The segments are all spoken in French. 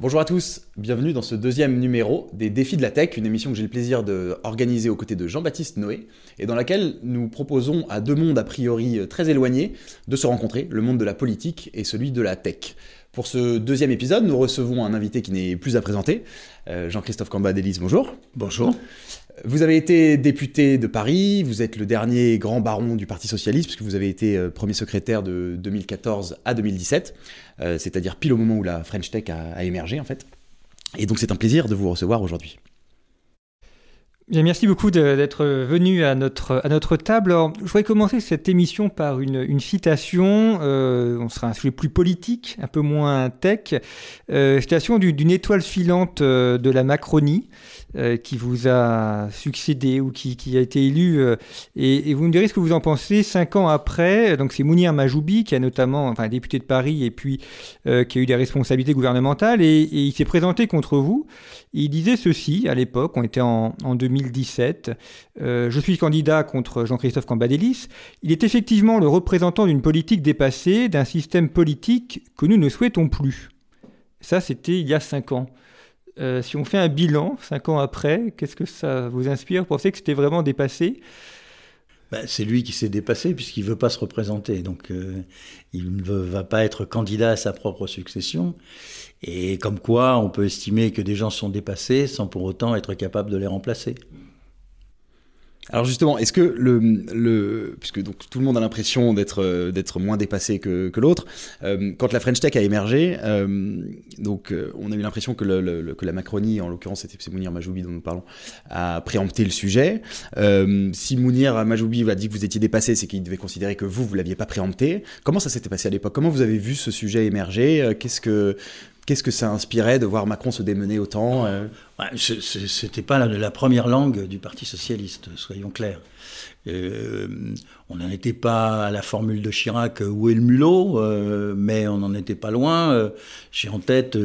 Bonjour à tous, bienvenue dans ce deuxième numéro des Défis de la Tech, une émission que j'ai le plaisir d'organiser aux côtés de Jean-Baptiste Noé, et dans laquelle nous proposons à deux mondes a priori très éloignés de se rencontrer, le monde de la politique et celui de la tech. Pour ce deuxième épisode, nous recevons un invité qui n'est plus à présenter, euh, Jean-Christophe Cambadélis, bonjour. Bonjour. Vous avez été député de Paris, vous êtes le dernier grand baron du Parti Socialiste, puisque vous avez été euh, premier secrétaire de 2014 à 2017, euh, c'est-à-dire pile au moment où la French Tech a, a émergé en fait. Et donc c'est un plaisir de vous recevoir aujourd'hui. Bien, merci beaucoup d'être venu à notre, à notre table. Alors, je voudrais commencer cette émission par une, une citation. Euh, on sera un sujet plus politique, un peu moins tech. Euh, citation d'une étoile filante euh, de la Macronie. Euh, qui vous a succédé ou qui, a été élu. Et, vous me direz ce que vous en pensez cinq ans après. Donc c'est Mounir Majoubi qui a notamment, enfin député de Paris et puis qui a eu des responsabilités gouvernementales et, il s'est présenté contre vous. Il disait ceci à l'époque, on était en, en 2017. je suis candidat contre Jean-Christophe Cambadélis. Il est effectivement le représentant d'une politique dépassée, d'un système politique que nous ne souhaitons plus. Ça, c'était il y a cinq ans. Euh, si on fait un bilan, cinq ans après, qu'est-ce que ça vous inspire? Vous pensez que c'était vraiment dépassé? Ben, C'est lui qui s'est dépassé puisqu'il ne veut pas se représenter. Donc euh, il ne va pas être candidat à sa propre succession. Et comme quoi, on peut estimer que des gens sont dépassés sans pour autant être capable de les remplacer. Alors justement, est-ce que le, le, puisque donc tout le monde a l'impression d'être euh, d'être moins dépassé que, que l'autre, euh, quand la French Tech a émergé, euh, donc on a eu l'impression que, le, le, que la Macronie, en l'occurrence c'était Mounir Majoubi dont nous parlons, a préempté le sujet. Si Mounir Majoubi va dire que vous étiez dépassé, c'est qu'il devait considérer que vous vous l'aviez pas préempté. Comment ça s'était passé à l'époque? Comment vous avez vu ce sujet émerger? Qu'est-ce que Qu'est-ce que ça inspirait de voir Macron se démener autant euh? C'était pas la, première langue du Parti socialiste, soyons clairs. Euh, on n'en était pas à la formule de Chirac où est le mulot, euh, mais on n'en était pas loin. Euh, J'ai en tête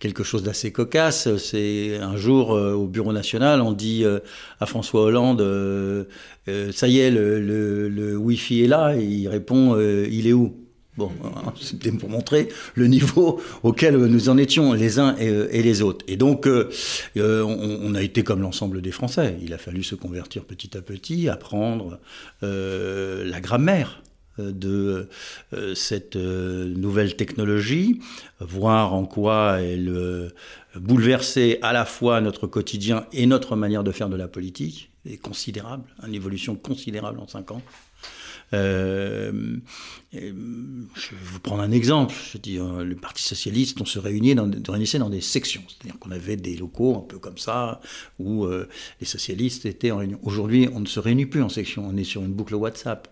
quelque chose d'assez cocasse. C'est un jour au Bureau national, on dit à François Hollande "Ça y est, le, le, le Wi-Fi est là", et il répond "Il est où? Bon, c'était pour montrer le niveau auquel nous en étions les uns et, les autres. Et donc, euh, on, on, a été comme l'ensemble des Français. Il a fallu se convertir petit à petit, apprendre euh, la grammaire de euh, cette nouvelle technologie, voir en quoi elle bouleversait à la fois notre quotidien et notre manière de faire de la politique, est considérable, une évolution considérable en cinq ans. Euh, je vais vous prendre un exemple. Je dis, euh, le Parti socialiste, on se réunissait dans, réunissait dans des sections, c'est-à-dire qu'on avait des locaux un peu comme ça où euh, les socialistes étaient en réunion. Aujourd'hui, on ne se réunit plus en section, on est sur une boucle WhatsApp.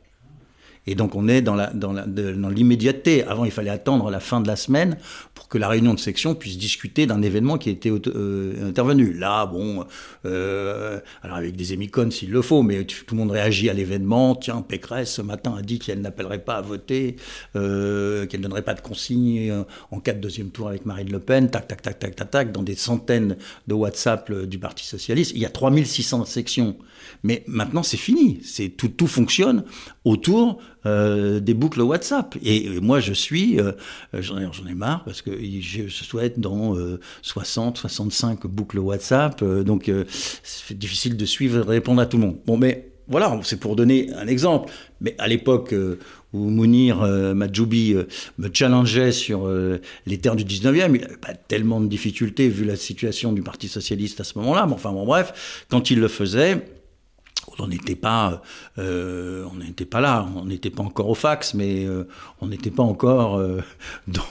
Et donc on est dans l'immédiateté. Avant, il fallait attendre la fin de la semaine pour que la réunion de section puisse discuter d'un événement qui était euh, intervenu. Là, bon, euh, alors avec des émicones s'il le faut, mais tout le monde réagit à l'événement. Tiens, Pécresse ce matin a dit qu'elle n'appellerait pas à voter, euh, qu'elle ne donnerait pas de consignes en cas de deuxième tour avec Marine Le Pen. Tac, tac, tac, tac, tac, tac, dans des centaines de WhatsApp du Parti socialiste. Il y a 3600 sections. Mais maintenant, c'est fini. Tout, tout fonctionne autour euh, des boucles WhatsApp. Et, moi, je suis, euh, j'en ai, marre parce que je souhaite dans euh, 60, 65 boucles WhatsApp. Euh, donc, euh, c'est difficile de suivre et de répondre à tout le monde. Bon, mais voilà, c'est pour donner un exemple. Mais à l'époque où Mounir euh, Majoubi me challengeait sur les terres du 19e, il n'avait pas tellement de difficultés vu la situation du Parti Socialiste à ce moment-là. Mais enfin, bon, bref, quand il le faisait, on n'était pas, euh, pas là, on n'était pas encore au fax, mais euh, on n'était pas encore euh,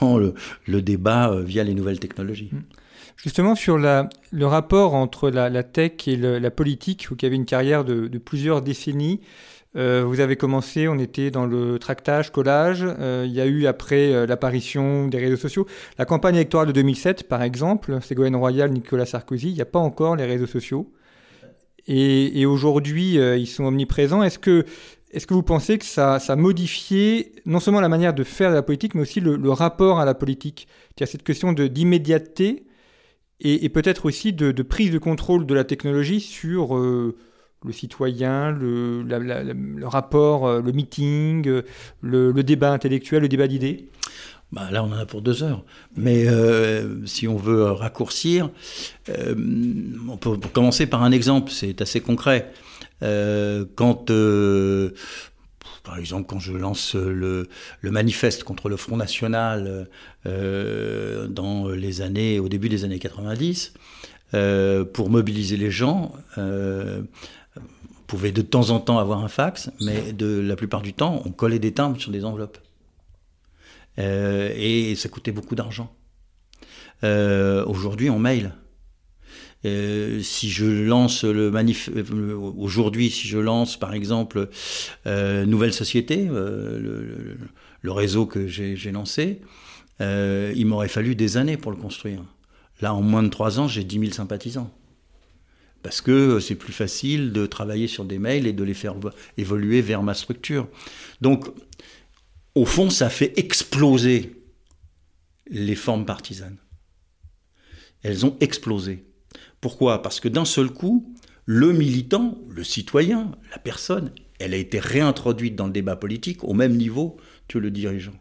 dans le, débat via les nouvelles technologies. Justement, sur le rapport entre la, tech et la politique, vous qui avez une carrière de, de plusieurs décennies, vous avez commencé, on était dans le tractage, collage. Il y a eu après l'apparition des réseaux sociaux. La campagne électorale de 2007, par exemple, Ségolène Royal, Nicolas Sarkozy, il n'y a pas encore les réseaux sociaux. Et, aujourd'hui, ils sont omniprésents. Est-ce que, est que vous pensez que ça, ça a modifié non seulement la manière de faire de la politique, mais aussi le, rapport à la politique? A cette question d'immédiateté et, peut-être aussi de, prise de contrôle de la technologie sur le citoyen, le, rapport, euh, le meeting, euh, le, débat intellectuel, le débat d'idées bah là, on en a pour deux heures. Mais euh, si on veut raccourcir, on peut commencer par un exemple, c'est assez concret. quand, par exemple, quand je lance le, le, manifeste contre le Front National dans les années, au début des années 90, pour mobiliser les gens, pouvait de temps en temps avoir un fax, mais de la plupart du temps, on collait des timbres sur des enveloppes. Euh, et ça coûtait beaucoup d'argent. Euh, aujourd'hui, on mail. Euh, si je lance le manif aujourd'hui, si je lance par exemple Nouvelle Société, le, le, réseau que j'ai lancé, il m'aurait fallu des années pour le construire. Là, en moins de trois ans, j'ai 10 000 sympathisants parce que c'est plus facile de travailler sur des mails et de les faire évoluer vers ma structure. Donc, au fond, ça fait exploser les formes partisanes. Elles ont explosé. Pourquoi? Parce que d'un seul coup, le militant, le citoyen, la personne, elle a été réintroduite dans le débat politique au même niveau que le dirigeant.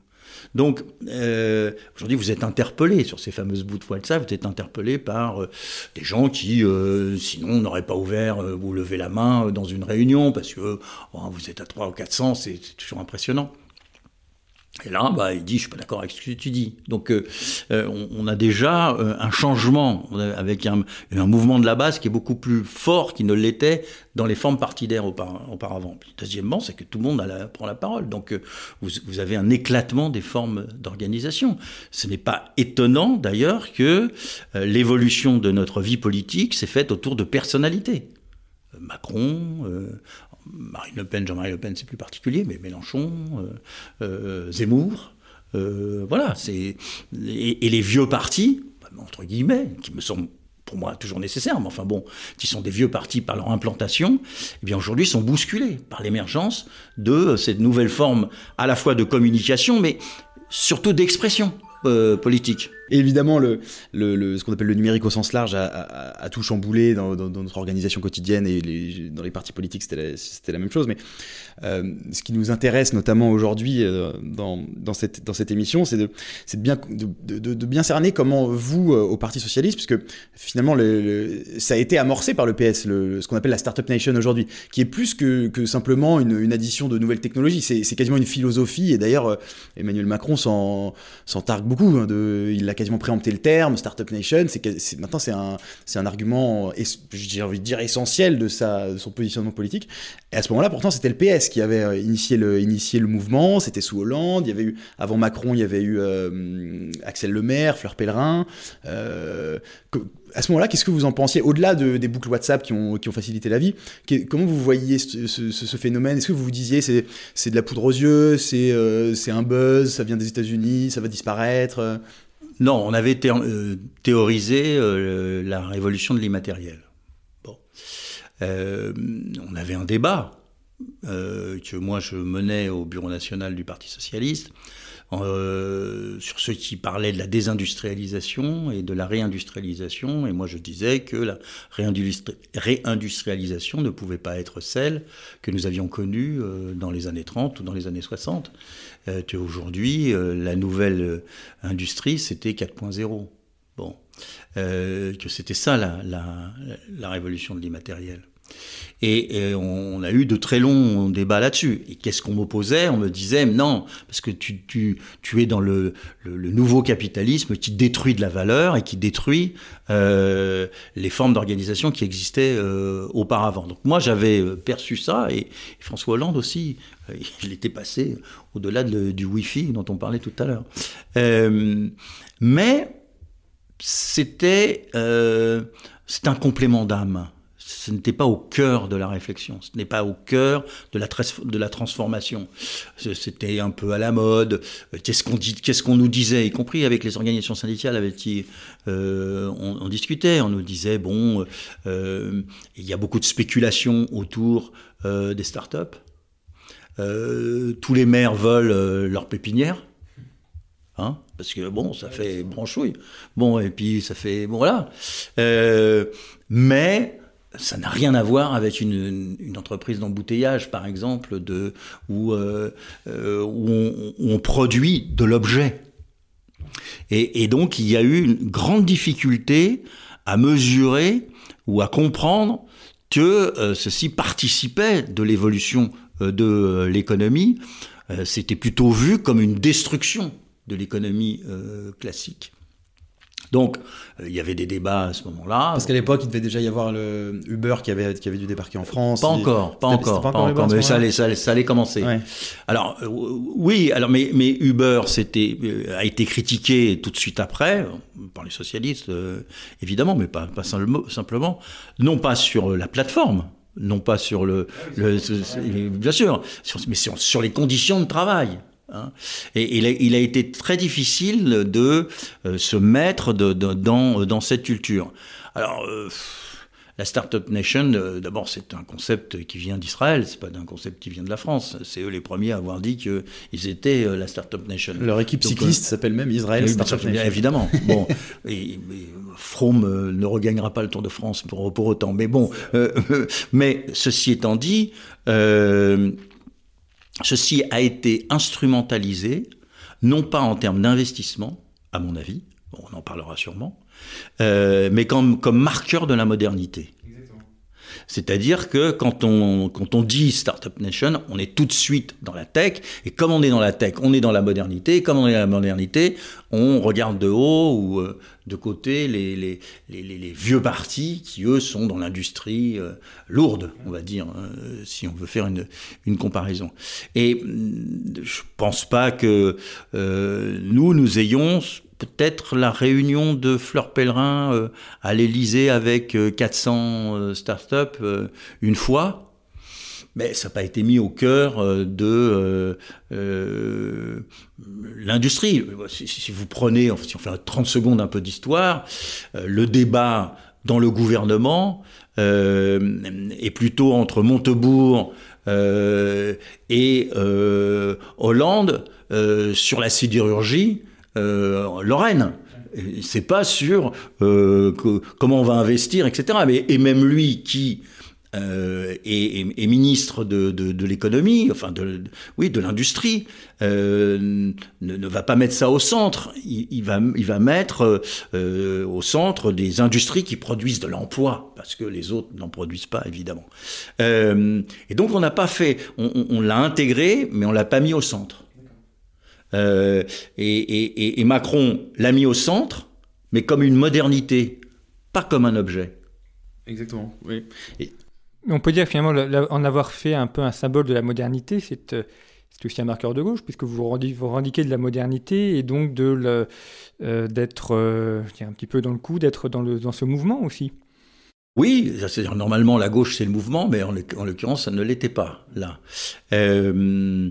Donc, euh, aujourd'hui, vous êtes interpellé sur ces fameuses bouts de WhatsApp, vous êtes interpellé par euh, des gens qui, euh, sinon, n'auraient pas ouvert ou levé la main dans une réunion parce que oh, vous êtes à 3 ou 400, c'est toujours impressionnant. Et là, bah, il dit, je suis pas d'accord avec ce que tu dis. Donc, euh, euh, on, a déjà euh, un changement avec un, mouvement de la base qui est beaucoup plus fort qu'il ne l'était dans les formes partidaires auparavant. Deuxièmement, c'est que tout le monde prend la parole. Donc, vous, vous, avez un éclatement des formes d'organisation. Ce n'est pas étonnant, d'ailleurs, que l'évolution de notre vie politique s'est faite autour de personnalités. Macron, Marine Le Pen, Jean-Marie Le Pen, c'est plus particulier, mais Mélenchon, euh, euh, Zemmour, euh, voilà, et, les vieux partis, entre guillemets, qui me semblent pour moi toujours nécessaires, mais enfin bon, qui sont des vieux partis par leur implantation, eh bien aujourd'hui sont bousculés par l'émergence de cette nouvelle forme à la fois de communication, mais surtout d'expression politique évidemment, ce qu'on appelle le numérique au sens large a, tout chamboulé dans, notre organisation quotidienne et dans les partis politiques, c'était la, la, même chose. Mais euh, ce qui nous intéresse notamment aujourd'hui euh, dans, cette, émission, c'est de, bien, cerner comment vous, euh, au Parti Socialiste, puisque finalement, le, ça a été amorcé par le PS, ce qu'on appelle la Startup Nation aujourd'hui, qui est plus que, simplement une, addition de nouvelles technologies. C'est quasiment une philosophie, et d'ailleurs, Emmanuel Macron s'en targue beaucoup. Hein, il a quasiment préempté le terme, Startup Nation. C'est maintenant c'est un, un argument, j'ai envie de dire essentiel de sa, de son positionnement politique. Et à ce moment-là, pourtant, c'était le PS qui avait euh, initié le, initié le mouvement. C'était sous Hollande. Il y avait eu avant Macron, il y avait eu euh, Axel Lemaire, Fleur Pellerin. Euh, à ce moment-là, qu'est-ce que vous en pensiez Au-delà de, des boucles WhatsApp qui ont, qui ont facilité la vie, comment vous voyiez ce, phénomène? Est-ce que vous vous disiez c'est, c'est de la poudre aux yeux, c'est, c'est un buzz, ça vient des États-Unis, ça va disparaître? Non, on avait euh, théorisé euh, la révolution de l'immatériel. Bon. Euh, on avait un débat que moi je menais au Bureau national du Parti socialiste euh, sur ceux qui parlaient de la désindustrialisation et de la réindustrialisation. Et moi, je disais que la réindustrialisation ne pouvait pas être celle que nous avions connue euh, dans les années 30 ou dans les années 60. Euh, Aujourd'hui, euh, la nouvelle industrie, c'était 4.0. Bon. que c'était ça la, la, la révolution de l'immatériel. Et, on, a eu de très longs débats là-dessus. Et qu'est-ce qu'on m'opposait? On me disait non, parce que tu, es dans le, nouveau capitalisme qui détruit de la valeur et qui détruit euh, les formes d'organisation qui existaient euh, auparavant. Donc moi j'avais euh, perçu ça et, François Hollande aussi, il était passé au-delà de, du Wi-Fi dont on parlait tout à l'heure. Mais c'était c'est un complément d'âme ce n'était pas au cœur de la réflexion, ce n'est pas au cœur de la, de la transformation. C'était un peu à la mode. Qu'est-ce qu'on dit, qu'est-ce qu'on nous disait, y compris avec les organisations syndicales avec qui euh, on, discutait. On nous disait bon, euh, il y a beaucoup de spéculation autour euh, des startups. tous les maires veulent leur pépinière. Hein parce que bon, ça fait branchouille. Bon, et puis ça fait bon voilà. mais ça n'a rien à voir avec une, entreprise d'embouteillage, par exemple, de, où, euh, euh, on, produit de l'objet. Et, donc, il y a eu une grande difficulté à mesurer ou à comprendre que euh, ceci participait de l'évolution de l'économie. C'était plutôt vu comme une destruction de l'économie classique. Donc, euh, il y avait des débats à ce moment-là. Parce qu'à l'époque, il devait déjà y avoir le Uber qui avait, qui avait dû débarquer en France. Pas encore, pas encore, pas, encore, mais ça allait, ça, allait, commencer. Alors, euh, oui, alors, mais, mais Uber c'était, euh, a été critiqué tout de suite après, par les socialistes, évidemment, mais pas, pas simplement, non pas sur la plateforme, non pas sur le, le bien sûr, mais sur, sur les conditions de travail. Hein. Et il a, été très difficile de euh, se mettre dans, dans, cette culture. Alors, euh, la Startup Nation, euh, d'abord, c'est un concept qui vient d'Israël, c'est pas un concept qui vient de la France. C'est eux les premiers à avoir dit qu'ils étaient la Startup Nation. Leur équipe cycliste s'appelle même Israël Startup Nation. Évidemment. bon, et, Froome ne regagnera pas le Tour de France pour, pour autant. Mais bon, mais ceci étant dit, Ceci a été instrumentalisé, non pas en termes d'investissement, à mon avis, on en parlera sûrement, euh, mais comme, comme marqueur de la modernité. C'est-à-dire que quand on, quand on dit Startup Nation, on est tout de suite dans la tech. Et comme on est dans la tech, on est dans la modernité. Et comme on est dans la modernité, on regarde de haut ou euh, de côté les, les, les, vieux partis qui, eux, sont dans l'industrie euh, lourde, on va dire, hein, si on veut faire une, une comparaison. Et mm, je pense pas que euh, nous, nous ayons peut-être la réunion de Fleur Pellerin euh, à l'Elysée avec 400 euh, euh, startups une fois, mais ça n'a pas été mis au cœur de l'industrie. Si, vous prenez, si on fait 30 secondes un peu d'histoire, le débat dans le gouvernement est plutôt entre Montebourg et Hollande sur la sidérurgie Lorraine. C'est pas sur euh, comment on va investir, etc. Mais, et même lui qui euh, est, ministre de, l'économie, enfin de, oui, de l'industrie, ne, va pas mettre ça au centre. Il, va, il va mettre au centre des industries qui produisent de l'emploi, parce que les autres n'en produisent pas, évidemment. et donc on n'a pas fait, on, on l'a intégré, mais on l'a pas mis au centre. Euh, et, Macron l'a mis au centre, mais comme une modernité, pas comme un objet. Exactement, oui. On peut dire finalement en avoir fait un peu un symbole de la modernité, c'est euh, aussi un marqueur de gauche, puisque vous vous revendiquez de la modernité et donc de euh, d'être un petit peu dans le coup, d'être dans, dans ce mouvement aussi. Oui, c'est-à-dire normalement la gauche c'est le mouvement, mais en, l'occurrence ça ne l'était pas là. Euh,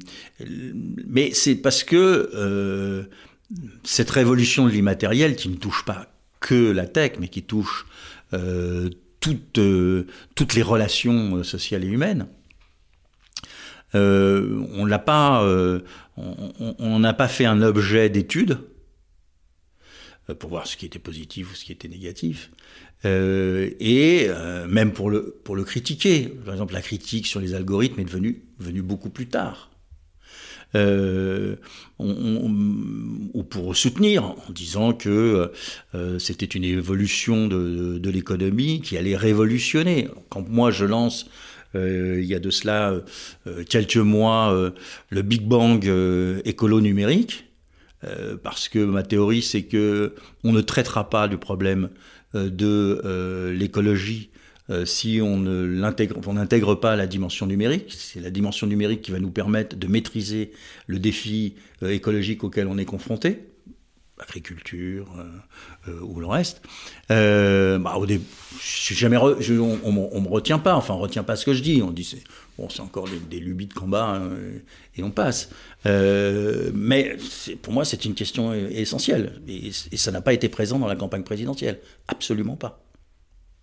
mais c'est parce que euh, cette révolution de l'immatériel qui ne touche pas que la tech, mais qui touche euh, toutes, les relations sociales et humaines, on l'a pas, on n'a pas fait un objet d'étude pour voir ce qui était positif ou ce qui était négatif. Euh, et euh, même pour le, pour le critiquer. Par exemple, la critique sur les algorithmes est devenue, venue beaucoup plus tard. Euh, ou pour soutenir en disant que euh, c'était une évolution de, de, l'économie qui allait révolutionner. Quand moi je lance euh, il y a de cela quelques mois le Big Bang écolo numérique, parce que ma théorie c'est que on ne traitera pas du problème euh, de euh, l'écologie euh, si on n'intègre pas la dimension numérique. C'est la dimension numérique qui va nous permettre de maîtriser le défi écologique auquel on est confronté. agriculture ou le reste. Bah, jamais on, ne me retient pas, enfin on retient pas ce que je dis. On bon, c'est encore des, lubies de combat hein, et on passe. mais pour moi, c'est une question essentielle et, ça n'a pas été présent dans la campagne présidentielle, absolument pas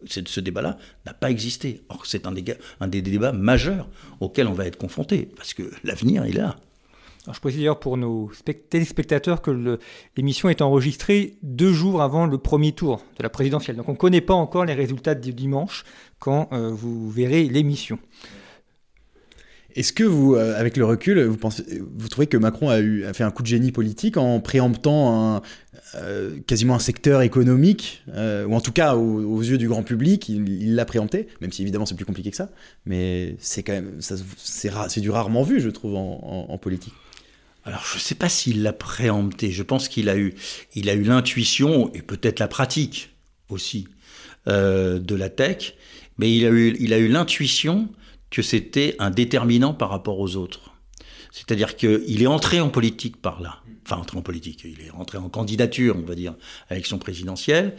ce débat-là n'a pas existé. Or, c'est un, des débats majeurs auxquels on va être confronté, parce que l'avenir, est là. Alors, je précise d'ailleurs pour nos téléspectateurs que l'émission est enregistrée deux jours avant le premier tour de la présidentielle. Donc on ne connaît pas encore les résultats du dimanche quand euh, vous verrez l'émission. Est-ce que vous, euh, avec le recul, vous, pensez, vous trouvez que Macron a, fait un coup de génie politique en préemptant un, euh, quasiment un secteur économique, euh, ou en tout cas aux, yeux du grand public, il l'a préempté, même si évidemment c'est plus compliqué que ça, mais c'est quand même, c'est du rarement vu, je trouve, en, politique. Alors je ne sais pas s'il l'a préempté, je pense qu'il a eu, il a eu l'intuition et peut-être la pratique aussi de la tech, mais il a eu, il a eu l'intuition que c'était un déterminant par rapport aux autres. C'est-à-dire qu'il est entré en politique par là. Enfin, entré en politique, il est entré en candidature, on va dire, à l'élection présidentielle.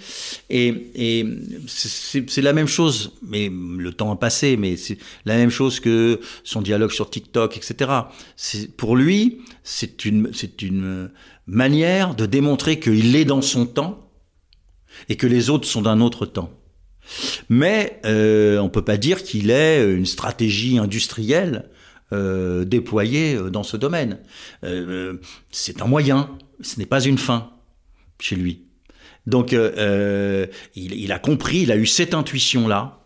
Et, c'est la même chose, mais le temps a passé, mais c'est la même chose que son dialogue sur TikTok, etc. Pour lui, c'est une, une manière de démontrer qu'il est dans son temps et que les autres sont d'un autre temps. Mais euh, on ne peut pas dire qu'il ait une stratégie industrielle euh, déployée euh, dans ce domaine. c'est un moyen, ce n'est pas une fin chez lui. Donc il, a compris, il a eu cette intuition-là.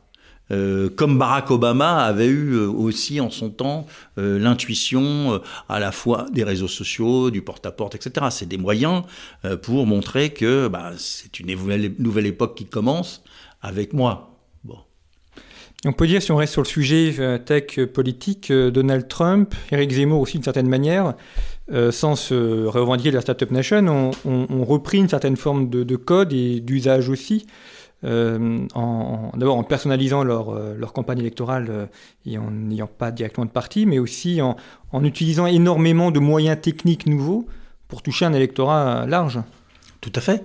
comme Barack Obama avait eu aussi en son temps l'intuition à la fois des réseaux sociaux, du porte-à-porte, etc. C'est des moyens pour montrer que bah, c'est une nouvelle époque qui commence avec moi. Bon. On peut dire, si on reste sur le sujet euh, tech politique, euh, Donald Trump, Eric Zemmour aussi d'une certaine manière, euh, sans se revendiquer de la Startup Nation, ont, repris une certaine forme de, code et d'usage aussi. en, d'abord en personnalisant leur, leur campagne électorale et en n'ayant pas directement de parti, mais aussi en, en, utilisant énormément de moyens techniques nouveaux pour toucher un électorat large. Tout à fait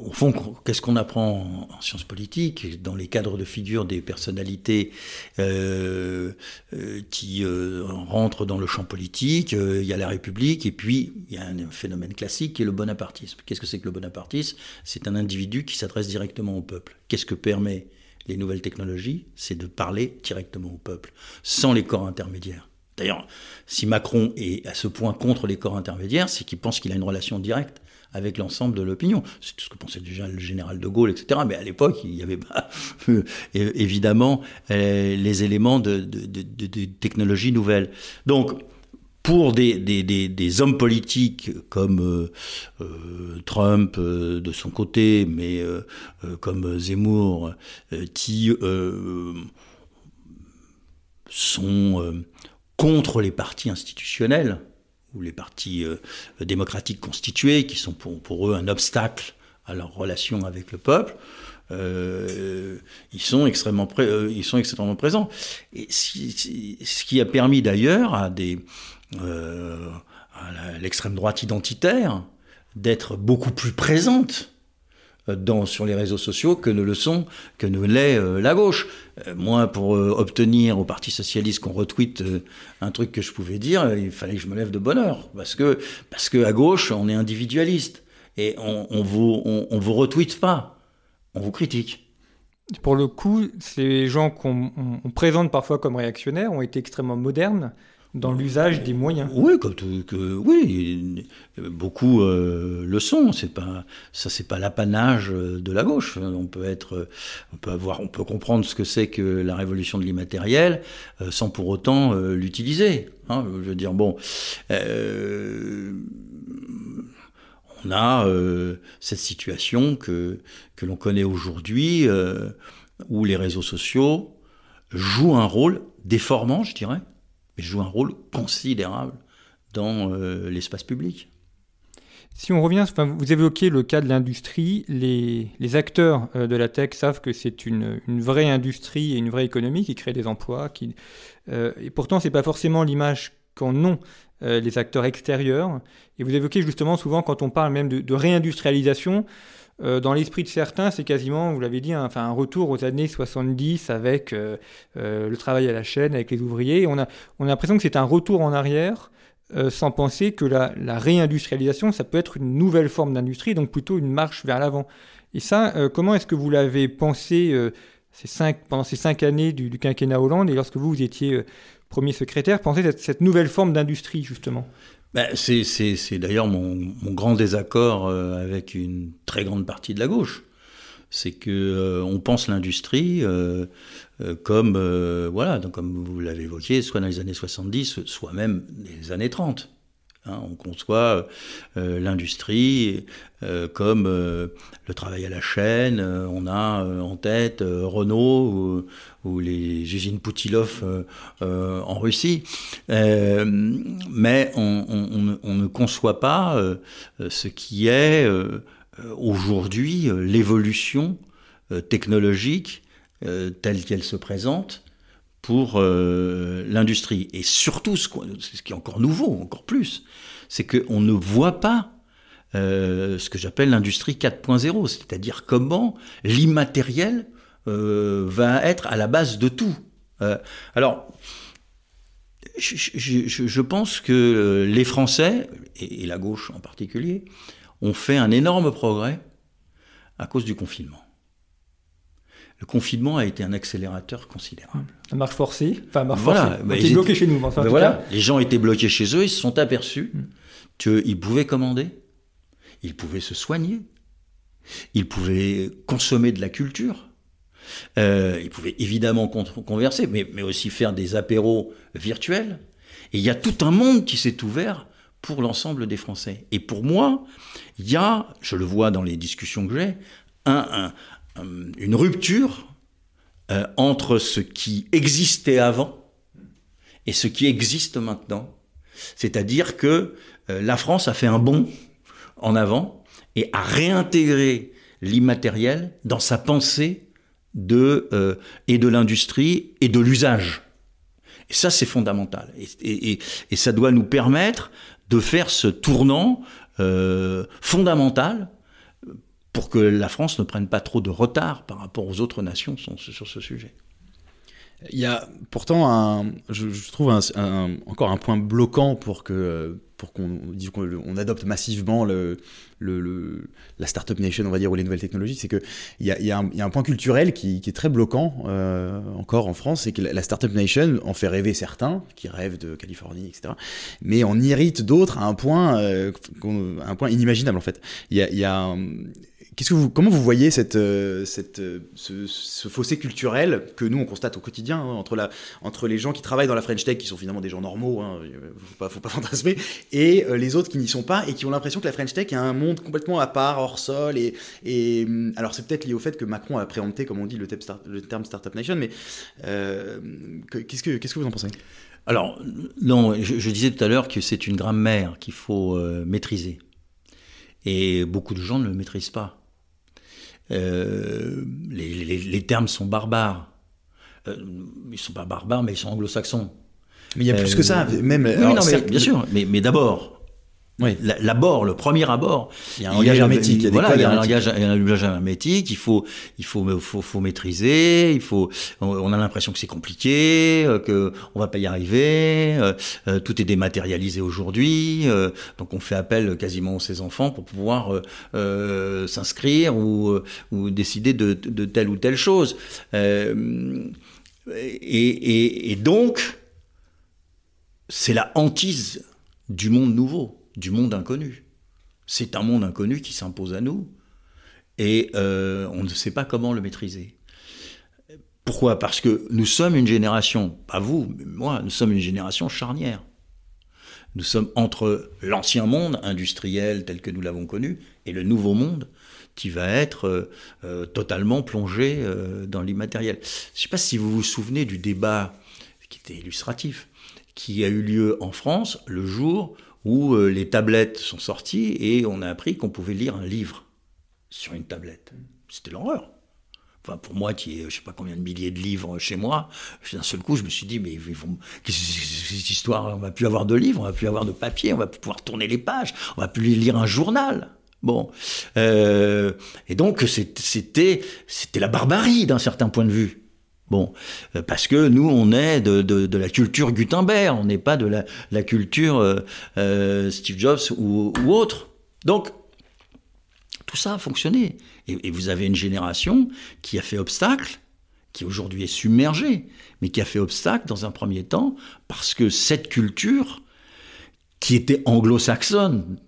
au fond, qu'est-ce qu'on apprend en, sciences politiques, dans les cadres de figure des personnalités euh, euh, qui euh, rentrent dans le champ politique Il y a la République, et puis il y a un phénomène classique qui est le bonapartisme. Qu'est-ce que c'est que le bonapartisme? C'est un individu qui s'adresse directement au peuple. Qu'est-ce que permet les nouvelles technologies? C'est de parler directement au peuple, sans les corps intermédiaires. D'ailleurs, si Macron est à ce point contre les corps intermédiaires, c'est qu'il pense qu'il a une relation directe avec l'ensemble de l'opinion. C'est tout ce que pensait déjà le général de Gaulle, etc. Mais à l'époque, il n'y avait pas, euh, évidemment, euh, les éléments de, de, technologie nouvelle. Donc, pour des, des, hommes politiques comme euh, Trump de son côté, mais comme Zemmour, qui sont contre les partis institutionnels, les partis euh, démocratiques constitués, qui sont pour, eux un obstacle à leur relation avec le peuple, euh, ils, sont extrêmement euh, ils sont extrêmement présents. Et ce qui a permis d'ailleurs à l'extrême droite identitaire d'être beaucoup plus présente dans, sur les réseaux sociaux que ne le sont, que ne l'est euh, la gauche. Euh, moi, pour euh, obtenir au Parti Socialiste qu'on retweete un truc que je pouvais dire, il fallait que je me lève de bonne heure. Parce que, parce que à gauche, on est individualiste. Et on, on vous, on, vous retweete pas. On vous critique. Pour le coup, ces gens qu'on présente parfois comme réactionnaires ont été extrêmement modernes dans l'usage des moyens. Oui, que, oui, beaucoup euh, le sont. C'est pas ça, c'est pas l'apanage de la gauche. On peut être, on peut avoir, on peut comprendre ce que c'est que la révolution de l'immatériel euh, sans pour autant euh, l'utiliser. Hein. je veux dire, bon. on a cette situation que, que l'on connaît aujourd'hui où les réseaux sociaux jouent un rôle déformant, je dirais, mais joue un rôle considérable dans euh, l'espace public. Si on revient, vous évoquez le cas de l'industrie, les, acteurs euh, de la tech savent que c'est une, vraie industrie et une vraie économie qui crée des emplois. Euh, et pourtant, ce n'est pas forcément l'image qu'en ont les acteurs extérieurs. Et vous évoquez justement souvent quand on parle même de, réindustrialisation, dans l'esprit de certains, c'est quasiment, vous l'avez dit, un, enfin, un retour aux années 70 avec le travail à la chaîne, avec les ouvriers. on a, on a l'impression que c'est un retour en arrière euh, sans penser que la, réindustrialisation, ça peut être une nouvelle forme d'industrie, donc plutôt une marche vers l'avant. Et ça, euh, comment est-ce que vous l'avez pensé euh, pendant ces cinq années du, quinquennat Hollande et lorsque vous, vous étiez premier secrétaire, cette, cette nouvelle forme d'industrie, justement? Ben, C'est d'ailleurs mon, grand désaccord avec une très grande partie de la gauche c'est que on pense l'industrie euh, comme, euh, voilà, donc comme vous l'avez évoqué, soit dans les années 70, soit même les années 30. Hein, on conçoit euh, l'industrie comme le travail à la chaîne. on a en tête Renault ou, les usines Poutilov en Russie. mais on, ne conçoit pas ce qui est aujourd'hui l'évolution technologique euh, telle qu'elle se présente pour euh, l'industrie. Et surtout, ce, qui est encore nouveau, encore plus, c'est qu'on ne voit pas euh, ce que j'appelle l'industrie 4.0, c'est-à-dire comment l'immatériel va être à la base de tout. alors, je, pense que les Français, et la gauche en particulier, ont fait un énorme progrès à cause du confinement le confinement a été un accélérateur considérable. Un marche forcée, enfin marche voilà, forcée. Bah, bloqués chez nous. Enfin, bah, voilà, les gens étaient bloqués chez eux, ils se sont aperçus mm. qu'ils pouvaient commander, ils pouvaient se soigner, ils pouvaient consommer de la culture, euh, ils pouvaient évidemment converser, mais, mais aussi faire des apéros virtuels. Et il y a tout un monde qui s'est ouvert pour l'ensemble des Français. Et pour moi, il y a, je le vois dans les discussions que j'ai, un, un, une rupture euh, entre ce qui existait avant et ce qui existe maintenant. C'est-à-dire que euh, la France a fait un bond en avant et a réintégré l'immatériel dans sa pensée de, et de l'industrie et de l'usage. Et ça, c'est fondamental. Et, ça doit nous permettre de faire ce tournant fondamental pour que la France ne prenne pas trop de retard par rapport aux autres nations sur ce sujet. Il y a pourtant, un, je, trouve encore un point bloquant pour que pour qu'on qu'on adopte massivement le, le, la startup nation, on va dire, ou les nouvelles technologies, c'est qu'il y a, y, y a un point culturel qui, qui est très bloquant euh, encore en France, c'est que la, startup nation en fait rêver certains qui rêvent de Californie, etc. Mais on irrite d'autres à un point, euh, un point inimaginable en fait. Il y a, y a comment vous voyez cette, euh, euh, ce, fossé culturel que nous on constate au quotidien hein, entre, la, entre les gens qui travaillent dans la French Tech, qui sont finalement des gens normaux, hein, faut pas, faut pas fantasmer, et euh, les autres qui n'y sont pas et qui ont l'impression que la French Tech est un monde complètement à part, hors sol. Et, et hum, alors c'est peut-être lié au fait que Macron a préempté, comme on dit, le, terme Startup Nation, mais qu'est-ce que qu'est-ce que vous en pensez? Alors non, je, disais tout à l'heure que c'est une grammaire qu'il faut maîtriser. Et beaucoup de gens ne le maîtrisent pas. Euh, les, termes sont barbares. Euh, ils sont pas barbares, mais ils sont anglo-saxons. Mais il y a plus que ça, euh, même. bien sûr, mais, mais d'abord, oui. L'abord, le premier abord. Il y a un langage hermétique. Il y a, voilà, il y a un langage, hermétique. Il faut, il faut, faut, faut maîtriser. Il faut. On a l'impression que c'est compliqué, euh, que on va pas y arriver. Euh, euh, tout est dématérialisé aujourd'hui, donc on fait appel quasiment à ses enfants pour pouvoir s'inscrire ou, ou décider de, de, telle ou telle chose. et, et, et donc, c'est la hantise du monde nouveau du monde inconnu. C'est un monde inconnu qui s'impose à nous et euh, on ne sait pas comment le maîtriser. Pourquoi? Parce que nous sommes une génération, pas vous, mais moi, nous sommes une génération charnière. Nous sommes entre l'ancien monde industriel tel que nous l'avons connu et le nouveau monde qui va être euh, euh, totalement plongé dans l'immatériel. Je ne sais pas si vous vous souvenez du débat qui était illustratif, qui a eu lieu en France le jour où euh, les tablettes sont sorties et on a appris qu'on pouvait lire un livre sur une tablette. C'était l'horreur. enfin pour moi qui ai je sais pas combien de milliers de livres chez moi, d'un seul coup je me suis dit mais ils vont, cette histoire, on va plus avoir de livres, on va plus avoir de papier, on va plus pouvoir tourner les pages, on va plus lire un journal. Bon, euh, et donc c'était la barbarie d'un certain point de vue. Bon, euh, parce que nous, on est de, la culture Gutenberg, on n'est pas de la, culture euh, euh Steve Jobs ou, autre. Donc, tout ça a fonctionné. Et, vous avez une génération qui a fait obstacle, qui aujourd'hui est submergée, mais qui a fait obstacle dans un premier temps, parce que cette culture, qui était anglo-saxonne,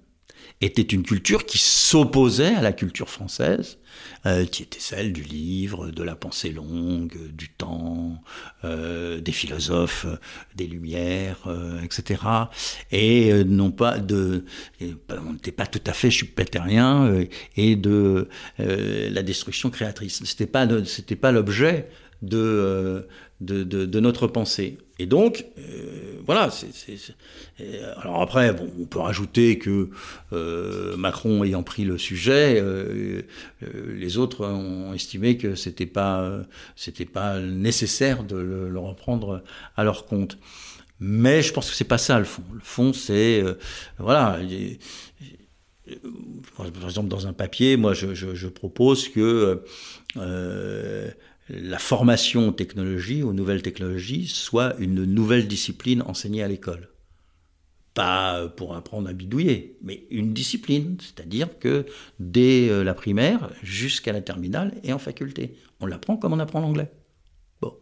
était une culture qui s'opposait à la culture française, euh, qui était celle du livre, de la pensée longue, du temps, euh, des philosophes, des Lumières, etc. Et euh, non pas de, on n'était pas tout à fait schumpeterien et de la destruction créatrice. C'était pas, c'était pas l'objet de, de, notre pensée. Et donc, euh, voilà. c'est alors après, bon, on peut rajouter que euh, Macron ayant pris le sujet, euh, euh les autres ont estimé que c'était pas, c'était pas nécessaire de le, reprendre à leur compte. Mais je pense que c'est pas ça le fond. Le fond, c'est euh, voilà. Par exemple, dans un papier, moi, je, propose que euh, la formation aux technologies, aux nouvelles technologies, soit une nouvelle discipline enseignée à l'école. Pas pour apprendre à bidouiller, mais une discipline, c'est-à-dire que dès euh, la primaire jusqu'à la terminale et en faculté, on l'apprend comme on apprend l'anglais. Bon,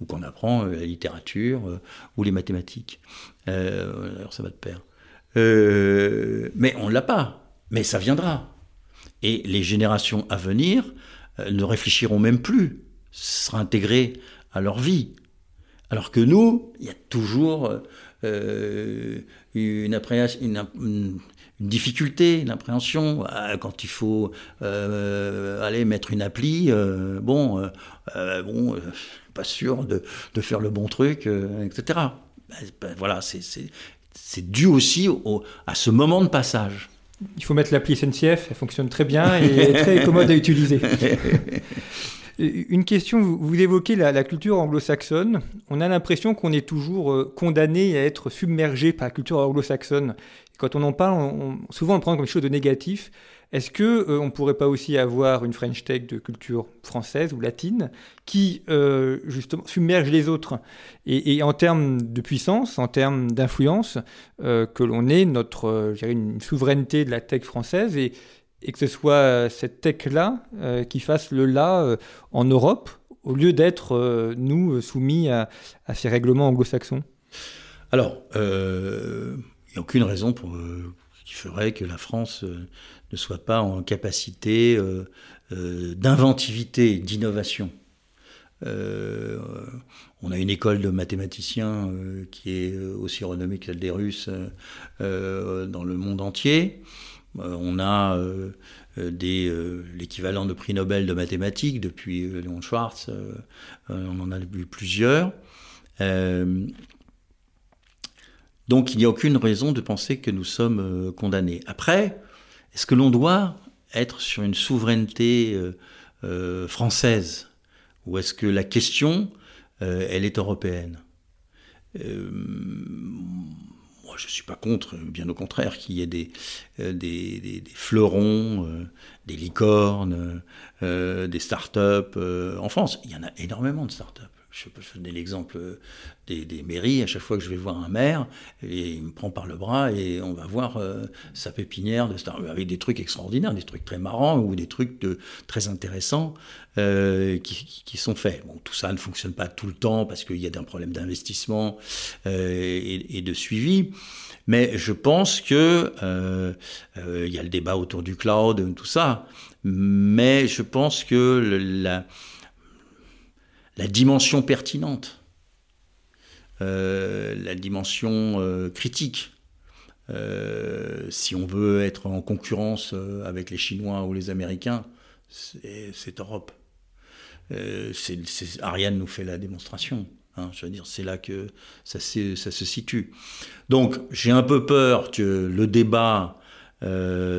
ou qu'on apprend euh, la littérature euh, ou les mathématiques. Euh, alors ça va de pair. Euh, mais on ne l'a pas, mais ça viendra. Et les générations à venir ne réfléchiront même plus sera intégré à leur vie. Alors que nous, il y a toujours euh, une, une, une, difficulté, une appréhension. Ah, quand il faut euh, aller mettre une appli, euh, bon, euh, euh bon, pas sûr de, de, faire le bon truc, etc. Ben, ben, voilà, c'est dû aussi au, à ce moment de passage. Il faut mettre l'appli SNCF, elle fonctionne très bien et est très commode à utiliser. Une question, vous évoquez la, culture anglo-saxonne. On a l'impression qu'on est toujours euh, condamné à être submergé par la culture anglo-saxonne. Quand on en parle, souvent on prend comme quelque chose de négatif. Est-ce que euh, on pourrait pas aussi avoir une French Tech de culture française ou latine qui euh, justement submerge les autres? Et, en termes de puissance, en termes d'influence, euh, que l'on ait notre, une souveraineté de la tech française et, et que ce soit cette tech-là euh, qui fasse le là euh, en Europe, au lieu d'être, euh, nous, soumis à, ces règlements anglo-saxons Alors, il n'y a aucune raison qui ferait que la France ne soit pas en capacité d'inventivité, d'innovation. Euh, on a une école de mathématiciens euh, qui est aussi renommée que celle des Russes euh, dans le monde entier. Euh, on a euh, des l'équivalent de prix Nobel de mathématiques depuis Léon Schwartz, on en a vu plusieurs. donc il n'y a aucune raison de penser que nous sommes condamnés. Après, est-ce que l'on doit être sur une souveraineté française? Ou est-ce que la question, elle est européenne? Moi, je ne suis pas contre, bien au contraire, qu'il y ait des, euh, fleurons, euh, des licornes, euh, des start-up euh, en France. Il y en a énormément de start-up. Je peux donner l'exemple des, des, mairies. À chaque fois que je vais voir un maire, il me prend par le bras et on va voir euh, sa pépinière de avec des trucs extraordinaires, des trucs très marrants ou des trucs très intéressants euh, qui, sont faits. Tout ça ne fonctionne pas tout le temps parce qu'il y a un problème d'investissement euh, et, de suivi. Mais je pense que euh, euh, il y a le débat autour du cloud, tout ça. Mais je pense que la la dimension pertinente, euh, la dimension euh, critique. Euh, si on veut être en concurrence avec les Chinois ou les Américains, c'est Europe. Ariane nous fait la démonstration. Hein, je veux c'est là que ça, ça, se situe. Donc, j'ai un peu peur que le débat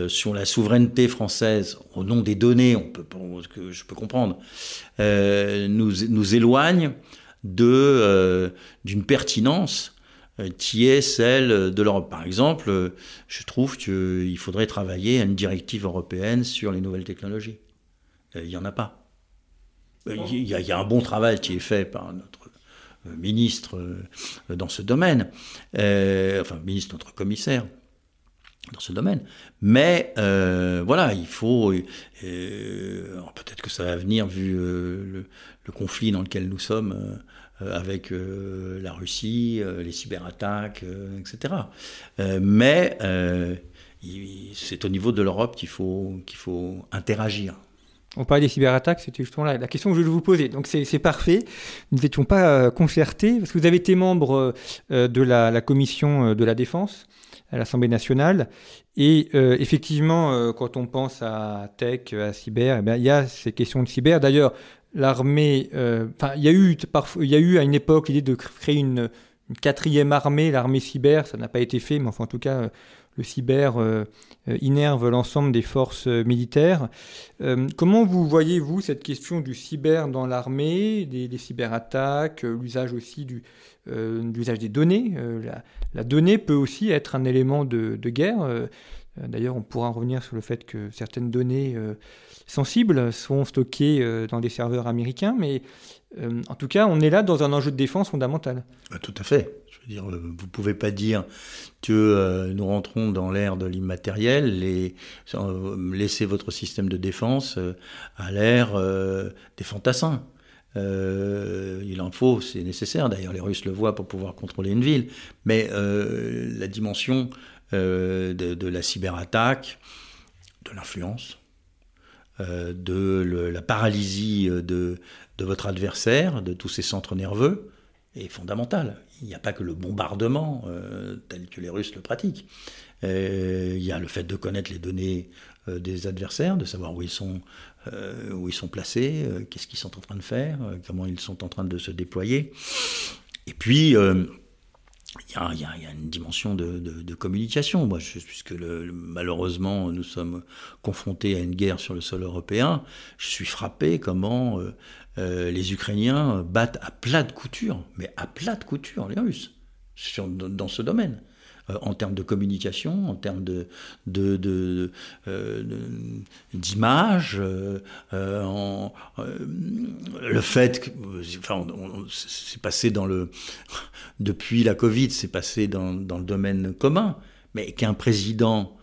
sur la souveraineté française au nom des données, on peut, que je peux comprendre, nous, nous éloigne de d'une pertinence qui est celle de l'Europe. Par exemple, je trouve qu'il faudrait travailler à une directive européenne sur les nouvelles technologies. Il n'y en a pas. Il y, a un bon travail qui est fait par notre euh, ministre euh, dans ce domaine, euh, enfin ministre, notre commissaire dans ce domaine. Mais voilà, il faut, peut-être que ça va venir vu le, conflit dans lequel nous sommes avec la Russie, les cyberattaques, etc. mais c'est au niveau de l'Europe qu'il faut, qu'il faut interagir. On parlait des cyberattaques, c'était justement la, la question que je voulais vous poser. Donc c'est parfait. Nous n'étions pas euh, concertés, parce que vous avez été membre euh, de la, commission euh, de la défense à l'Assemblée nationale. Et effectivement, quand on pense à tech, à cyber, eh il y a ces questions de cyber. D'ailleurs, l'armée, enfin, il y a eu à une époque l'idée de créer une, quatrième armée, l'armée cyber. Ça n'a pas été fait, mais enfin, en tout cas, le cyber euh, euh, innerve l'ensemble des forces euh, militaires. comment vous voyez-vous cette question du cyber dans l'armée, des, cyberattaques, l'usage aussi du, l'usage des données la, donnée peut aussi être un élément de, guerre. D'ailleurs, on pourra revenir sur le fait que certaines données sensibles sont stockées dans des serveurs américains, mais en tout cas, on est là dans un enjeu de défense fondamental. Bah, tout à fait. Dire, vous ne pouvez pas dire que euh, nous rentrons dans l'ère de l'immatériel et euh, laisser votre système de défense euh, à l'ère des fantassins. il en faut, c'est nécessaire. D'ailleurs, les Russes le voient pour pouvoir contrôler une ville. Mais la dimension de, la cyberattaque, de l'influence, de la paralysie de votre adversaire, de tous ses centres nerveux, est fondamentale il n'y a pas que le bombardement euh, tel que les Russes le pratiquent. Euh, il y a le fait de connaître les données euh, des adversaires, de savoir où ils sont, où ils sont placés, qu'est-ce qu'ils sont en train de faire, comment ils sont en train de se déployer. Et puis, il y, a, une dimension de, communication. Moi, puisque malheureusement nous sommes confrontés à une guerre sur le sol européen, je suis frappé comment les Ukrainiens battent à plat de couture, mais à plat de couture les Russes dans ce domaine. Euh, en termes de communication, en termes euh, d'image, le fait que, c'est passé dans le, depuis la Covid, c'est passé dans, le domaine commun, mais qu'un président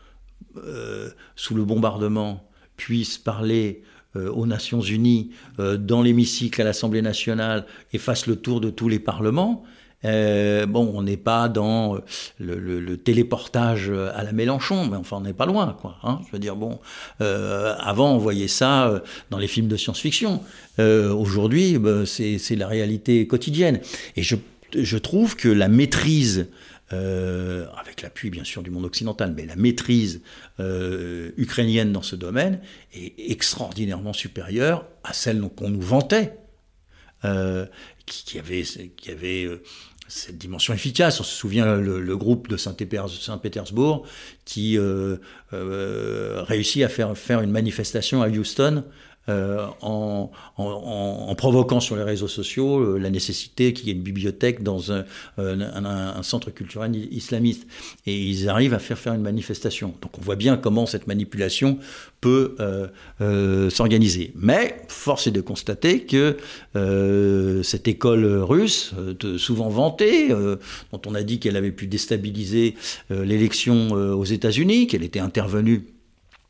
sous le bombardement puisse parler euh, aux Nations Unies, euh, dans l'hémicycle à l'Assemblée nationale et fasse le tour de tous les parlements. Euh, bon, on n'est pas dans le, téléportage à la Mélenchon, mais enfin on n'est pas loin, quoi. Hein. je veux dire, bon, avant on voyait ça dans les films de science-fiction. Aujourd'hui, bah, c'est la réalité quotidienne. Et je trouve que la maîtrise euh, avec l'appui bien sûr du monde occidental, mais la maîtrise euh, ukrainienne dans ce domaine est extraordinairement supérieure à celle qu'on nous vantait, euh, qui, avait, cette dimension efficace. On se souvient le, groupe de Saint-Pétersbourg qui réussit à faire une manifestation à Houston euh, en, provoquant sur les réseaux sociaux euh, la nécessité qu'il y ait une bibliothèque dans un, un, centre culturel islamiste. Et ils arrivent à faire faire une manifestation. Donc on voit bien comment cette manipulation peut euh, s'organiser. Mais force est de constater que cette école russe, souvent vantée, dont on a dit qu'elle avait pu déstabiliser l'élection aux États-Unis, qu'elle était intervenue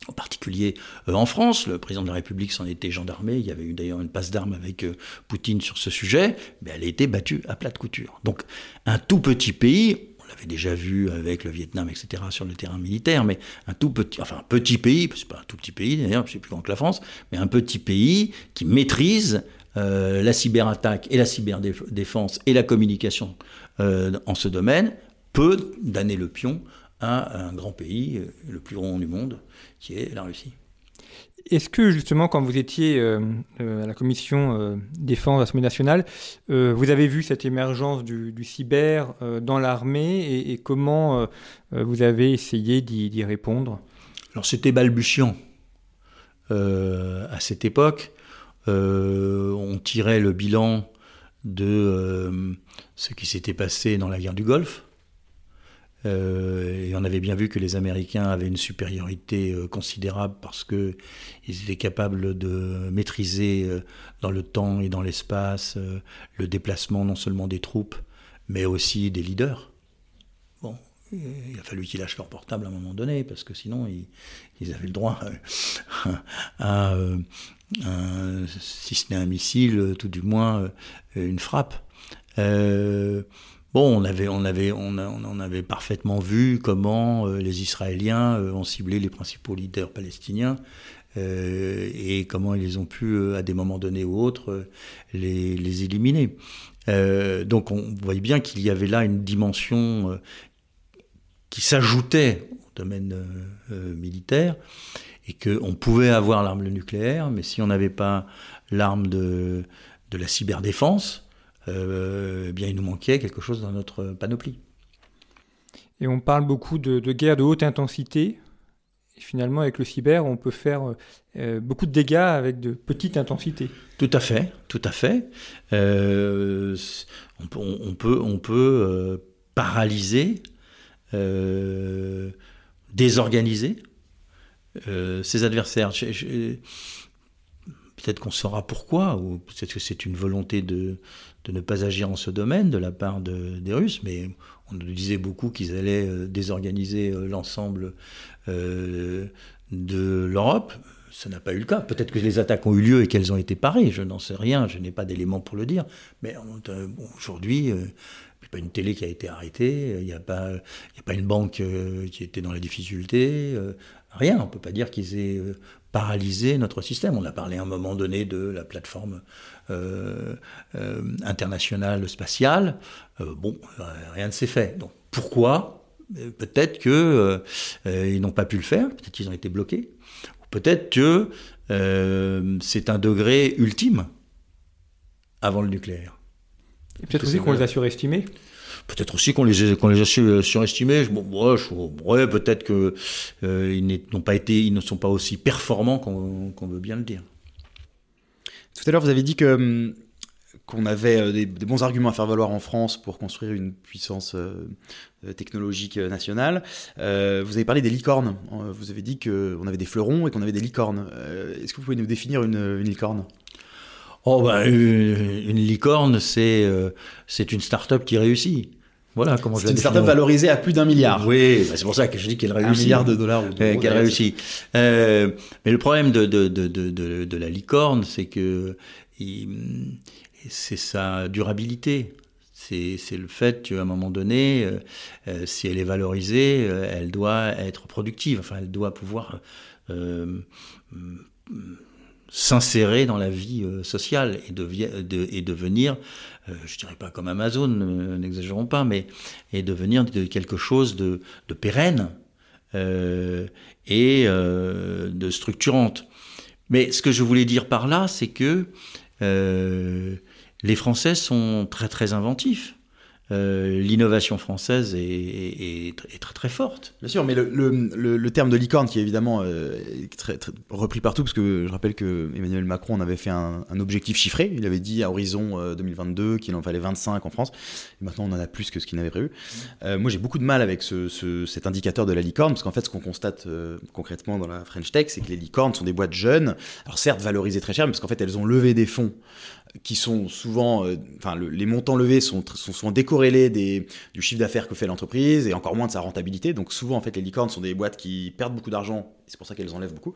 en particulier euh, en France. Le président de la République s'en était gendarmé. Il y avait eu d'ailleurs une passe d'armes avec euh, Poutine sur ce sujet. Mais elle a été battue à plate couture. Donc un tout petit pays, on l'avait déjà vu avec le Vietnam, etc., sur le terrain militaire, mais un tout petit, enfin un petit pays, c'est pas un tout petit pays d'ailleurs, c'est plus grand que la France, mais un petit pays qui maîtrise euh, la cyberattaque et la cyberdéfense et la communication en ce domaine, peut donner le pion à un grand pays, le plus grand du monde, qui est la Russie. Est-ce que justement, quand vous étiez euh, euh, à la commission euh, défense de l'Assemblée nationale, vous avez vu cette émergence du, cyber dans l'armée et, comment vous avez essayé d'y répondre? Alors c'était balbutiant à cette époque. on tirait le bilan de ce qui s'était passé dans la guerre du Golfe. Euh, et on avait bien vu que les Américains avaient une supériorité euh, considérable parce qu'ils étaient capables de maîtriser euh, dans le temps et dans l'espace le déplacement non seulement des troupes, mais aussi des leaders. Bon, il a fallu qu'ils lâchent leur portable à un moment donné parce que sinon ils, avaient le droit à, si ce n'est un missile, tout du moins une frappe. Bon, on avait, on on, avait parfaitement vu comment euh, les Israéliens euh, ont ciblé les principaux leaders palestiniens euh, et comment ils ont pu, à des moments donnés ou autres, les, éliminer. donc, on voyait bien qu'il y avait là une dimension qui s'ajoutait au domaine militaire et qu'on pouvait avoir l'arme nucléaire, mais si on n'avait pas l'arme de, la cyberdéfense, eh bien, il nous manquait quelque chose dans notre panoplie. Et on parle beaucoup de, de guerre de haute intensité. Et finalement, avec le cyber, on peut faire euh, beaucoup de dégâts avec de petites intensités. Tout à fait, tout à fait. Euh, on peut, on peut, on peut paralyser, désorganiser ses adversaires. Peut-être qu'on saura pourquoi, ou peut-être que c'est une volonté de, de ne pas agir en ce domaine de la part des Russes, mais on nous disait beaucoup qu'ils allaient euh, désorganiser euh, l'ensemble euh, de l'Europe. Ça n'a pas eu le cas. Peut-être que les attaques ont eu lieu et qu'elles ont été parées. Je n'en sais rien. Je n'ai pas d'éléments pour le dire. Mais aujourd'hui, il n'y a pas une télé qui a été arrêtée. Il n'y a, pas, a pas une banque qui était dans la difficulté. Rien. On ne peut pas dire qu'ils aient paralysé notre système. On a parlé à un moment donné de la plateforme euh, euh, internationale spatiale. Euh, bon, rien ne s'est fait. Donc pourquoi? Peut-être que ils n'ont pas pu le faire, peut-être qu'ils ont été bloqués, peut-être que c'est un degré ultime avant le nucléaire. peut-être aussi qu'on les a surestimés. Peut-être aussi qu'on les, a surestimés. Bon, ouais, peut-être qu'ils euh, n'ont pas été, ils ne sont pas aussi performants qu'on veut bien le dire. Tout à l'heure, vous avez dit que hum, qu'on avait euh, des, bons arguments à faire valoir en France pour construire une puissance euh, technologique nationale. vous avez parlé des licornes. Vous avez dit qu'on avait des fleurons et qu'on avait des licornes. Est-ce que vous pouvez nous définir une, licorne? Oh ben, une, licorne, c'est c'est une start-up qui réussit. Voilà comment C'est une startup valorisée à plus d'un milliard. Oui, bah, c'est pour ça que je dis qu'elle réussit. Un milliard de dollars. qu'elle réussit. Euh, mais le problème de, de, de, de, de la licorne, c'est que c'est sa durabilité. C'est le fait qu'à un moment donné, euh, euh, si elle est valorisée, elle doit être productive. Enfin, elle doit pouvoir s'insérer dans la vie sociale et, de, et devenir euh, je dirais pas comme Amazon, n'exagérons pas, mais et devenir de quelque chose de, pérenne euh, et euh, de structurante. Mais ce que je voulais dire par là, c'est que les Français sont très très inventifs. Euh, l'innovation française est, très très forte. Bien sûr, mais le, terme de licorne qui est évidemment euh, repris partout, parce que je rappelle que Emmanuel Macron en avait fait un, objectif chiffré. Il avait dit à horizon 2022 euh, qu'il en fallait 25 en France. Et maintenant, on en a plus que ce qu'il n'avait prévu. moi, j'ai beaucoup de mal avec cet indicateur de la licorne, parce qu'en fait, ce qu'on constate concrètement dans la French Tech, c'est que les licornes sont des boîtes jeunes, alors certes valorisées très cher, mais parce qu'en fait, elles ont levé des fonds qui sont souvent, euh, enfin, les montants levés sont, souvent du chiffre d'affaires que fait l'entreprise et encore moins de sa rentabilité. Donc souvent, en fait, les licornes sont des boîtes qui perdent beaucoup d'argent c'est pour ça qu'elles enlèvent beaucoup.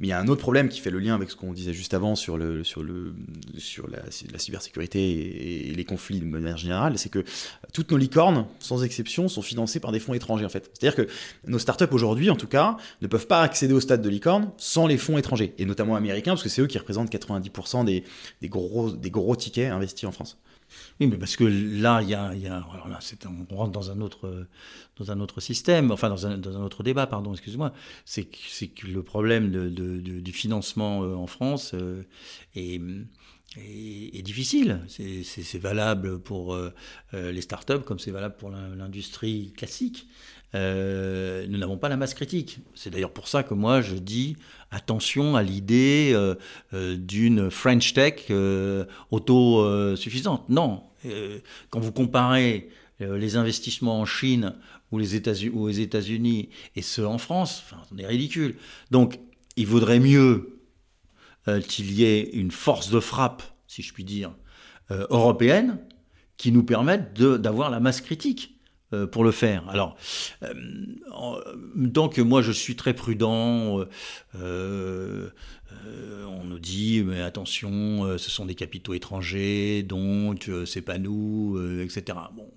Mais il y a un autre problème qui fait le lien avec ce qu'on disait juste avant sur, le, sur, le, sur la, la cybersécurité et, les conflits de manière générale, c'est que toutes nos licornes, sans exception, sont financées par des fonds étrangers en fait. C'est-à-dire que nos startups aujourd'hui, en tout cas, ne peuvent pas accéder au stade de licorne sans les fonds étrangers, et notamment américains, parce que c'est eux qui représentent 90% des, des, gros, des gros tickets investis en France. Oui, mais parce que là, il y a, y a alors là, on rentre dans un autre, dans un autre système, enfin dans un, dans un autre débat, pardon, excuse-moi. C'est que le problème de, de, du financement euh, en France euh, est, est, difficile. C'est valable pour euh, les startups comme c'est valable pour l'industrie classique. Euh, nous n'avons pas la masse critique. C'est d'ailleurs pour ça que moi je dis attention à l'idée euh, euh, d'une French Tech autosuffisante. non, quand vous comparez les investissements en Chine ou aux États-Unis et ceux en France, on est ridicule. Donc, il vaudrait mieux qu'il y ait une force de frappe, si je puis dire, européenne, qui nous permette d'avoir la masse critique. Euh, pour le faire. Alors, euh, donc moi je suis très prudent. Euh, on nous dit mais attention, ce sont des capitaux étrangers, donc c'est pas nous, etc. Bon,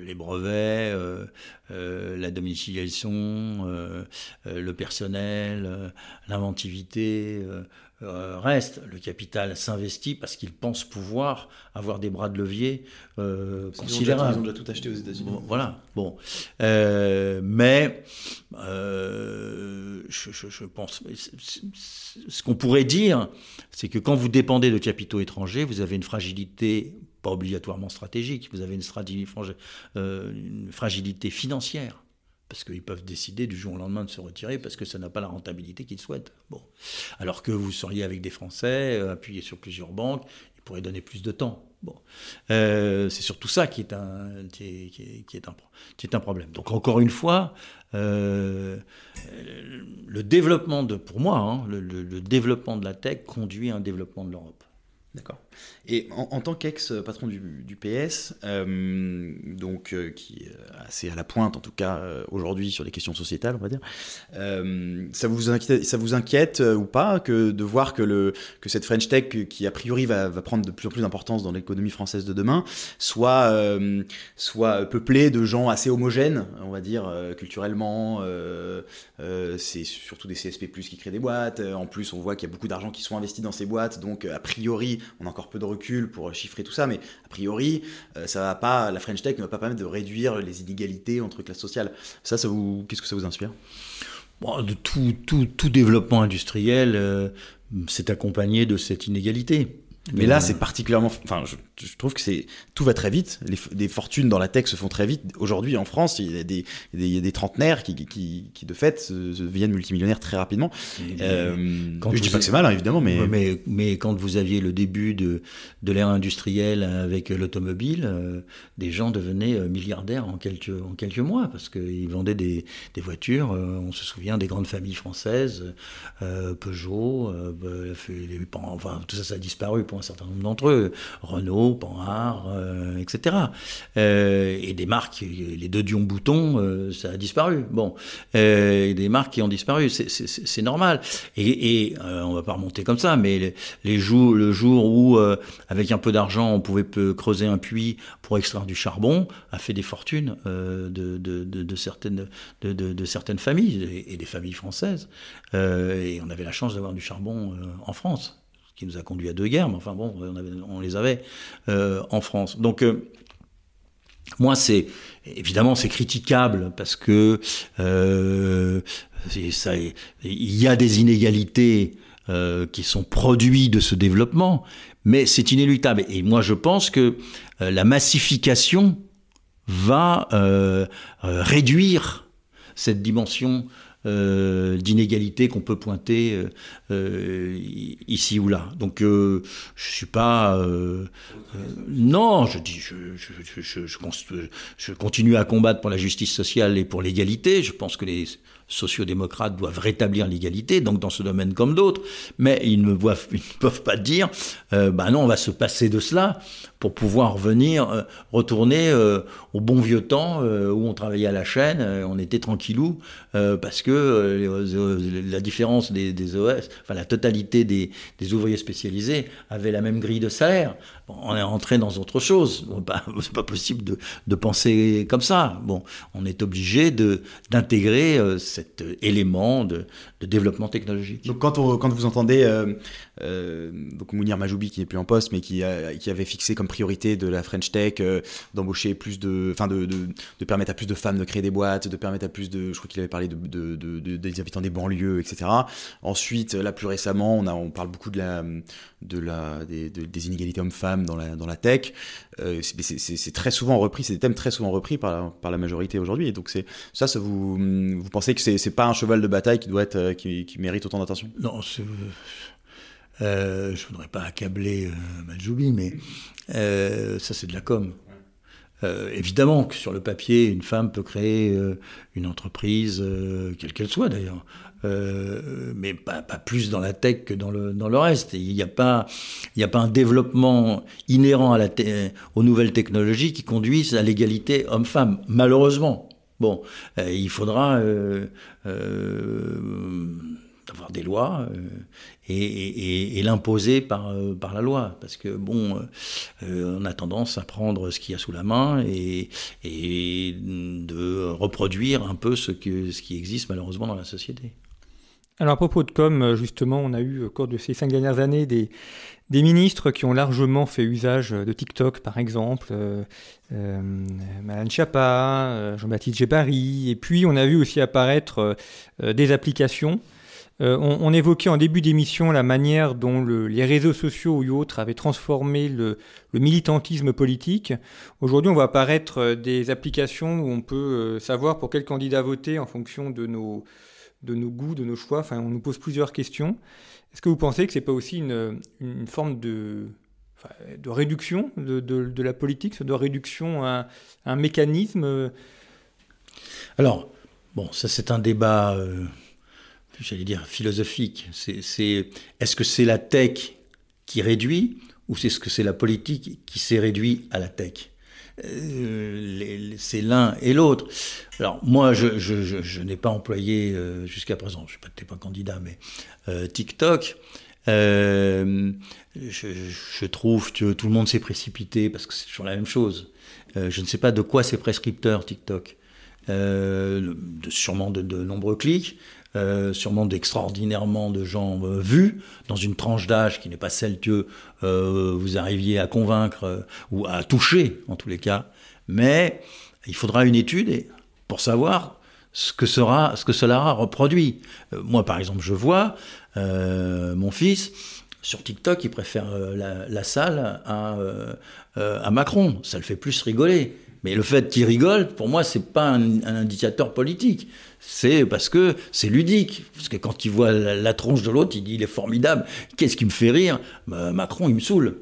les brevets, la domiciliation, le personnel, l'inventivité, euh, reste. Le capital s'investit parce qu'il pense pouvoir avoir des bras de levier euh, considérables. Ils ont déjà tout acheté aux États-Unis. voilà. Bon, euh, mais je, pense. Ce qu'on pourrait dire, c'est que quand vous dépendez de capitaux étrangers, vous avez une fragilité obligatoirement stratégique, vous avez une, une fragilité financière parce qu'ils peuvent décider du jour au lendemain de se retirer parce que ça n'a pas la rentabilité qu'ils souhaitent. Bon. Alors que vous seriez avec des Français, euh, appuyés sur plusieurs banques, ils pourraient donner plus de temps. Bon. Euh, c'est surtout ça qui est, un, qui, est, qui, est un, qui est un problème. Donc encore une fois, euh, le développement de, pour moi, hein, le développement de la tech conduit à un développement de l'Europe. D'accord. Et en, tant qu'ex-patron du, PS, euh, donc euh, qui est assez à la pointe en tout cas euh, aujourd'hui sur les questions sociétales, on va dire, ça vous inquiète, ça vous inquiète ou pas que de voir que le que cette French Tech qui a priori va, prendre de plus en plus d'importance dans l'économie française de demain, soit soit peuplée de gens assez homogènes, on va dire culturellement. c'est surtout des CSP+ qui créent des boîtes. En plus, on voit qu'il y a beaucoup d'argent qui sont investis dans ces boîtes, donc a priori on a encore peu de recul pour chiffrer tout ça, mais a priori, euh, ça va pas, la French Tech ne va pas permettre de réduire les inégalités entre classes sociales. Ça, ça vous, qu'est-ce que ça vous inspire? Tout, développement industriel euh, s'est accompagné de cette inégalité. Mais là, c'est particulièrement. Enfin, je, trouve que c'est tout va très vite. Les, des fortunes dans la tech se font très vite. Aujourd'hui, en France, il y a des, des, il y a des trentenaires qui, qui, qui, de fait, deviennent multimillionnaires très rapidement. Euh, quand je dis pas que c'est mal, hein, évidemment, mais... mais... mais quand vous aviez le début de, de l'ère industrielle avec l'automobile, euh, des gens devenaient euh, milliardaires en quelques en quelques mois parce qu'ils vendaient des, des voitures. Euh, on se souvient des grandes familles françaises, Peugeot, les, enfin tout ça, ça a disparu un certain nombre d'entre eux, Renault, Panhard, euh, etc. Euh, et des marques, les deux Dion Bouton, euh, ça a disparu. Bon, des marques qui ont disparu, c'est normal. Et, et on va pas remonter comme ça, mais les, jours, le jour où, avec un peu d'argent, on pouvait creuser un puits pour extraire du charbon, a fait des fortunes de, certaines, familles et, des familles françaises. et on avait la chance d'avoir du charbon en France qui nous a conduit à deux guerres, mais enfin bon, on, les avait euh, en France. Donc euh, moi, c'est évidemment c'est critiquable parce que euh, il y a des inégalités qui sont produits de ce développement, mais c'est inéluctable. Et moi, je pense que la massification va réduire cette dimension euh, d'inégalités qu'on peut pointer euh, euh, ici ou là. Donc je suis pas... non, je dis, je, continue à combattre pour la justice sociale et pour l'égalité. Je pense que les sociaux-démocrates doivent rétablir l'égalité, donc dans ce domaine comme d'autres, mais ils ne, peuvent pas dire, bah non, on va se passer de cela pour pouvoir revenir, euh, retourner euh, au bon vieux temps où on travaillait à la chaîne, on était tranquillou, parce que la différence des, des, OS, enfin la totalité des, des, ouvriers spécialisés avait la même grille de salaire. On est rentré dans autre chose. Bon, bah, c'est pas possible de, penser comme ça. Bon, on est obligé de d'intégrer cet élément de, développement technologique. Donc quand, vous entendez donc Mounir Majoubi qui n'est plus en poste mais qui, avait fixé comme priorité de la French Tech d'embaucher plus de, enfin de, de, permettre à plus de femmes de créer des boîtes, de permettre à plus de, je crois qu'il avait parlé de, des habitants des banlieues, etc. Ensuite, là plus récemment, on, a, parle beaucoup de la, de la, des, des inégalités hommes-femmes dans la, dans la tech. Euh, c'est très souvent repris, c'est des thèmes très souvent repris par la, par la majorité aujourd'hui. Donc c'est ça, vous, vous pensez que c'est pas un cheval de bataille qui doit être, euh, qui, qui mérite autant d'attention? Non, euh, je voudrais pas accabler euh, mais euh, ça c'est de la com. Évidemment que sur le papier, une femme peut créer une entreprise, quelle qu'elle soit d'ailleurs, mais pas, plus dans la tech que dans le, dans le reste. Il n'y a, pas, a pas un développement inhérent aux nouvelles technologies qui conduisent à l'égalité homme-femme, malheureusement. Bon, il faudra avoir des lois euh, et, l'imposer par, euh, par la loi. Parce que, bon, euh, on a tendance à prendre ce qu'il y a sous la main et, et de reproduire un peu ce, que, ce qui existe malheureusement dans la société. Alors à propos de com, justement, on a eu au cours de ces cinq dernières années des, ministres qui ont largement fait usage de TikTok, par exemple, euh, Madame Chapa, Jean-Baptiste Gébari, et puis on a vu aussi apparaître des applications euh, on, évoquait en début d'émission la manière dont les réseaux sociaux ou autres avaient transformé le, militantisme politique. Aujourd'hui, on voit apparaître euh, des applications où on peut euh, savoir pour quel candidat voter en fonction de nos, de nos goûts, de nos choix. Enfin, on nous pose plusieurs questions. Est-ce que vous pensez que c'est pas aussi une, forme de, de réduction de, la politique, de réduction à un, mécanisme Alors, bon, ça c'est un débat j'allais dire, philosophique. C'est, est-ce que c'est la tech qui réduit ou c'est ce que c'est la politique qui s'est réduit à la tech? euh, c'est l'un et l'autre. Alors moi, je, n'ai pas employé euh, jusqu'à présent, je ne suis pas candidat, mais euh, TikTok. Je, trouve que tout le monde s'est précipité parce que c'est toujours la même chose. je ne sais pas de quoi c'est prescripteur TikTok. Sûrement de, de, nombreux clics, euh, sûrement d'extraordinairement de gens euh, vus, dans une tranche d'âge qui n'est pas celle que euh, vous arriviez à convaincre ou à toucher, en tous les cas. Mais il faudra une étude pour savoir ce que, sera, ce que cela reproduit. moi, par exemple, je vois mon fils sur TikTok, il préfère la, salle à Macron. Ça le fait plus rigoler. Mais le fait qu'il rigole, pour moi, c'est pas un, indicateur politique. C'est parce que c'est ludique. Parce que quand il voit la, tronche de l'autre, il dit il est formidable. Qu'est-ce qui me fait rire? Bah, Macron, il me saoule.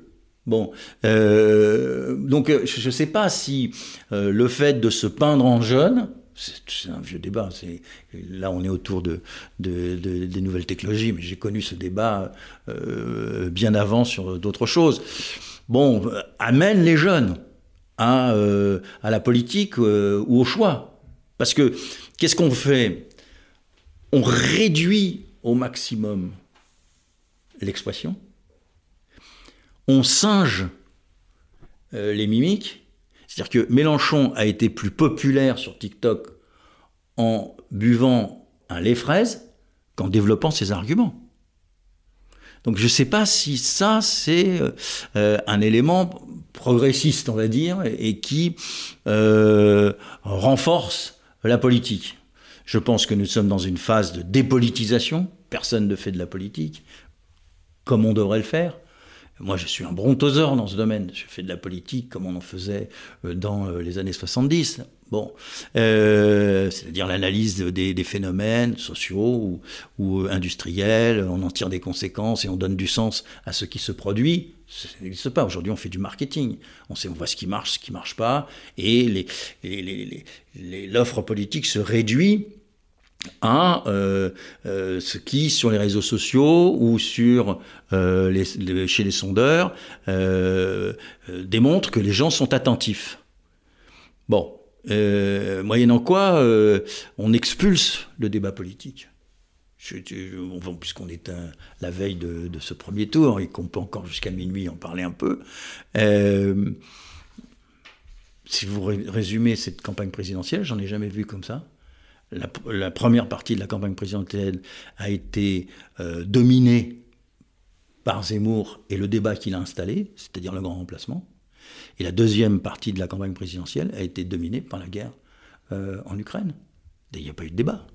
Bon, euh, donc je ne sais pas si euh, le fait de se peindre en jeune, c'est un vieux débat. Là, on est autour de, des nouvelles technologies, mais j'ai connu ce débat euh, bien avant sur d'autres choses. Bon, amène les jeunes à, euh, à la politique euh, ou au choix. Parce que qu'est-ce qu'on fait? On réduit au maximum l'expression, on singe euh, les mimiques, c'est-à-dire que Mélenchon a été plus populaire sur TikTok en buvant un lait fraise qu'en développant ses arguments. Donc je ne sais pas si ça, c'est euh, un élément progressiste, on va dire, et qui euh, renforce la politique. Je pense que nous sommes dans une phase de dépolitisation. Personne ne fait de la politique comme on devrait le faire. Moi, je suis un brontosaure dans ce domaine. Je fais de la politique comme on en faisait euh, dans les années 70. Bon, euh, c'est-à-dire l'analyse des, phénomènes sociaux ou, industriels, on en tire des conséquences et on donne du sens à ce qui se produit. Ça n'existe pas. Aujourd'hui, on fait du marketing. On sait, voit ce qui marche, ce qui marche pas, et l'offre politique se réduit à euh, euh, ce qui, sur les réseaux sociaux ou sur chez les sondeurs, démontre que les gens sont attentifs. Bon, euh, moyennant quoi euh, on expulse le débat politique. Puisqu'on est la veille de, ce premier tour et qu'on peut encore jusqu'à minuit en parler un peu, euh, si vous résumez cette campagne présidentielle, j'en ai jamais vu comme ça. La, première partie de la campagne présidentielle a été euh, dominée par Zemmour et le débat qu'il a installé, c'est-à-dire le grand remplacement. Et la deuxième partie de la campagne présidentielle a été dominée par la guerre euh, en Ukraine. Il n'y a pas eu de débat.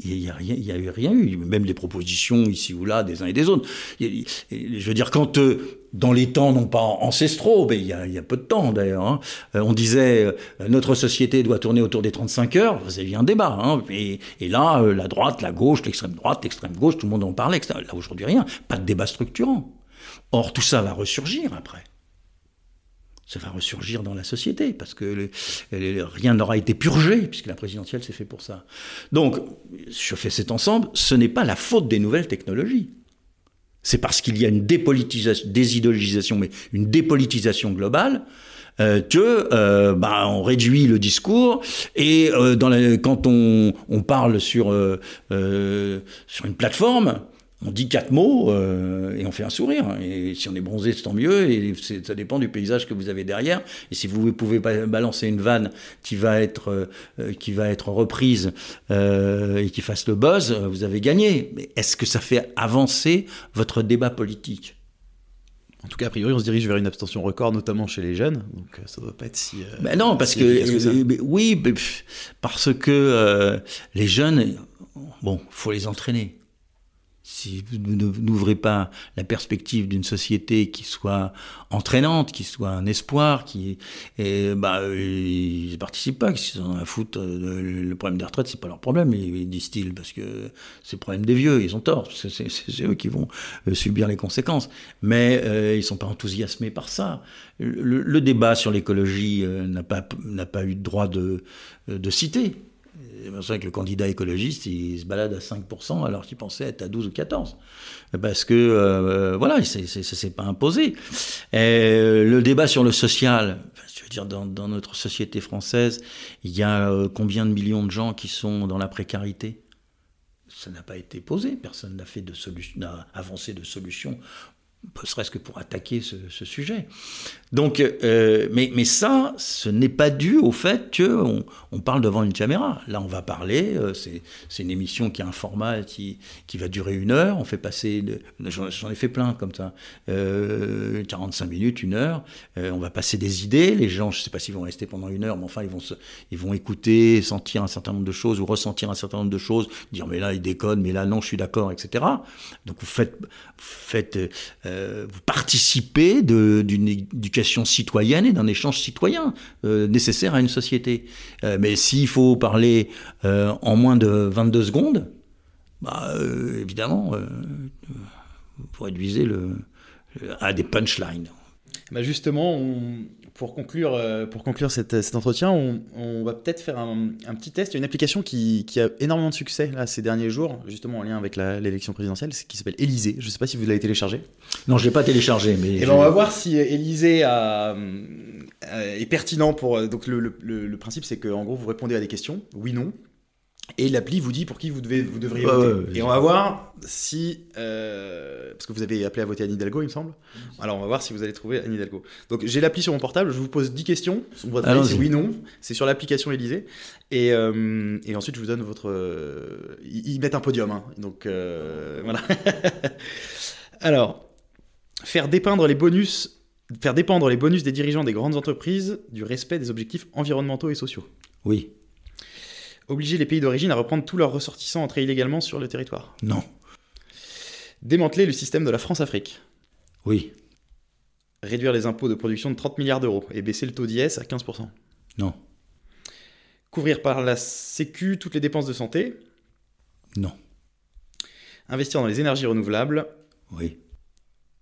Il n'y a, rien, a eu rien eu, même des propositions ici ou là des uns et des autres. Je veux dire, quand euh, dans les temps non pas ancestraux, mais il y a, peu de temps d'ailleurs, hein, euh, on disait euh, notre société doit tourner autour des 35 heures, vous avez un débat. Hein, et, là, la droite, la gauche, l'extrême droite, l'extrême gauche, tout le monde en parlait. Là aujourd'hui rien, pas de débat structurant. Or tout ça va ressurgir après ça va ressurgir dans la société, parce que rien n'aura été purgé, puisque la présidentielle s'est fait pour ça. Donc, je fais cet ensemble, ce n'est pas la faute des nouvelles technologies. C'est parce qu'il y a une dépolitisation, désidéologisation, mais une dépolitisation globale, euh, que euh, bah, on réduit le discours et euh, quand on, on, parle sur euh, sur une plateforme, on dit quatre mots euh, et on fait un sourire. Et si on est bronzé, c'est tant mieux. Et ça dépend du paysage que vous avez derrière. Et si vous pouvez balancer une vanne qui va être, euh, qui va être reprise euh, et qui fasse le buzz, vous avez gagné. Mais est-ce que ça fait avancer votre débat politique? En tout cas, a priori, on se dirige vers une abstention record, notamment chez les jeunes. Donc, ça doit pas être si. Ben non, parce que, oui, parce que les jeunes, bon, faut les entraîner si vous n'ouvrez pas la perspective d'une société qui soit entraînante, qui soit un espoir, qui bah ils participent pas, s'ils en ont à foutre, euh, le problème des retraites c'est pas leur problème, ils disent-ils, parce que c'est le problème des vieux, ils ont tort, c'est eux qui vont euh, subir les conséquences, mais euh, ils sont pas enthousiasmés par ça. Le, débat sur l'écologie n'a pas n'a pas eu droit de de citer. C'est ça que le candidat écologiste, il se balade à 5% alors qu'il pensait être à 12 ou 14. Parce que, euh, voilà, ça ne s'est pas imposé. Et le débat sur le social, je veux dire, dans, notre société française, il y a euh, combien de millions de gens qui sont dans la précarité? Ça n'a pas été posé, personne n'a fait de solution, n'a avancé de solution serait-ce que pour attaquer ce, sujet. Donc, euh, mais, mais ça, ce n'est pas dû au fait qu'on on parle devant une caméra. Là, on va parler, euh, c'est une émission qui a un format qui, qui va durer une heure, on fait passer, j'en ai fait plein comme ça, euh, 45 minutes, une heure, euh, on va passer des idées, les gens, je ne sais pas s'ils vont rester pendant une heure, mais enfin, ils vont, ils vont écouter, sentir un certain nombre de choses ou ressentir un certain nombre de choses, dire mais là, il déconne, mais là, non, je suis d'accord, etc. Donc, vous faites, vous faites euh, vous participez d'une éducation citoyenne et d'un échange citoyen euh, nécessaire à une société. Euh, mais s'il faut parler en moins de 22 secondes, bah, évidemment, vous réduisez à des punchlines. Bah justement, on, pour conclure, euh, pour conclure cet entretien, on, va peut-être faire un, petit test. Il y a une application qui, a énormément de succès là, ces derniers jours, justement en lien avec l'élection présidentielle, qui s'appelle Élysée. Je ne sais pas si vous l'avez téléchargé. Non, je ne l'ai pas téléchargé. Mais Et eh ben, on va voir si Élysée euh, est pertinent pour. Donc le, le principe, c'est qu'en gros, vous répondez à des questions, oui, non. Et l'appli vous dit pour qui vous, devez, vous devriez voter. et on va voir si. Euh, parce que vous avez appelé à voter Anne Hidalgo, il me semble. Alors on va voir si vous allez trouver Anne Hidalgo. Donc j'ai l'appli sur mon portable, je vous pose 10 questions. c'est oui, non. C'est sur l'application Élysée. Et, euh, et, ensuite je vous donne votre. Euh, ils mettent un podium. Hein. Donc voilà. Alors, faire dépeindre les bonus. Faire dépendre les bonus des dirigeants des grandes entreprises du respect des objectifs environnementaux et sociaux. Oui obliger les pays d'origine à reprendre tous leurs ressortissants entrés illégalement sur le territoire Non. Démanteler le système de la France-Afrique Oui. Réduire les impôts de production de 30 milliards d'euros et baisser le taux d'IS à 15%. Non. Couvrir par la Sécu toutes les dépenses de santé Non. Investir dans les énergies renouvelables Oui.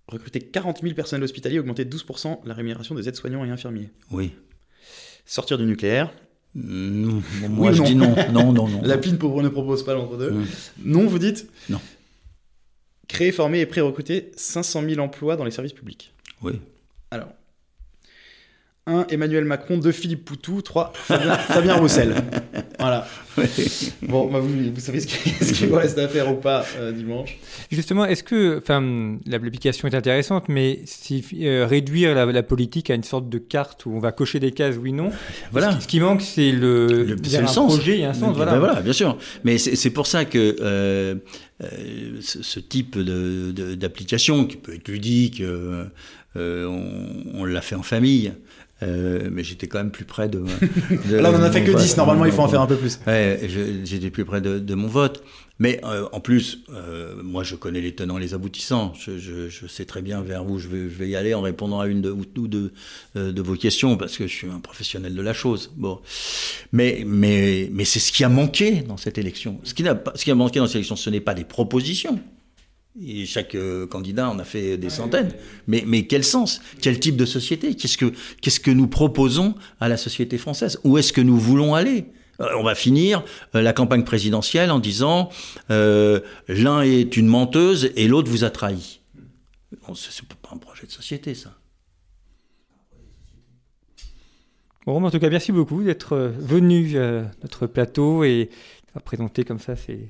Recruter 40 000 personnels hospitaliers, augmenter 12% la rémunération des aides-soignants et infirmiers. Oui. Sortir du nucléaire, non, moi je dis non. Non, non, non. La PIN ne propose pas l'entre-deux. Mm. Non, vous dites Non. Créer, former et pré-recruter 500 000 emplois dans les services publics. Oui. Alors, 1. Emmanuel Macron, 2. Philippe Poutou, 3. Fabien, Fabien Roussel. Voilà. Bon, bah, vous, vous, savez ce qu'il vous reste à faire ou pas euh, dimanche. Justement, est-ce que, enfin, l'application est intéressante, mais si, euh, réduire la, la, politique à une sorte de carte où on va cocher des cases oui non, voilà. ce, qui manque, c'est le, le, il y a un sens. projet, il y a un sens. Ben voilà. voilà, bien sûr. Mais c'est pour ça que euh, ce, ce, type d'application, qui peut être ludique, on, on l'a fait en famille. Euh, mais j'étais quand même plus près de. de Là, on en a fait que 10, normalement, il faut en faire un peu plus. Ouais, j'étais plus près de, de, mon vote. Mais euh, en plus, euh, moi, je connais les tenants et les aboutissants. Je, je, je, sais très bien vers où je vais, je vais y aller en répondant à une de, ou deux de, de, vos questions, parce que je suis un professionnel de la chose. Bon. Mais, mais, mais c'est ce qui a manqué dans cette élection. Ce qui, a, ce qui a manqué dans cette élection, ce n'est pas des propositions. Et chaque euh, candidat en a fait des centaines. Mais, mais quel sens? Quel type de société? Qu'est-ce que qu'est-ce que nous proposons à la société française? Où est-ce que nous voulons aller? Euh, On va finir euh, la campagne présidentielle en disant l'un est une menteuse et l'autre vous a trahi. Bon, c'est pas un projet de société, ça. Bon, en tout cas, merci beaucoup d'être venu à notre plateau et à présenter comme ça ces,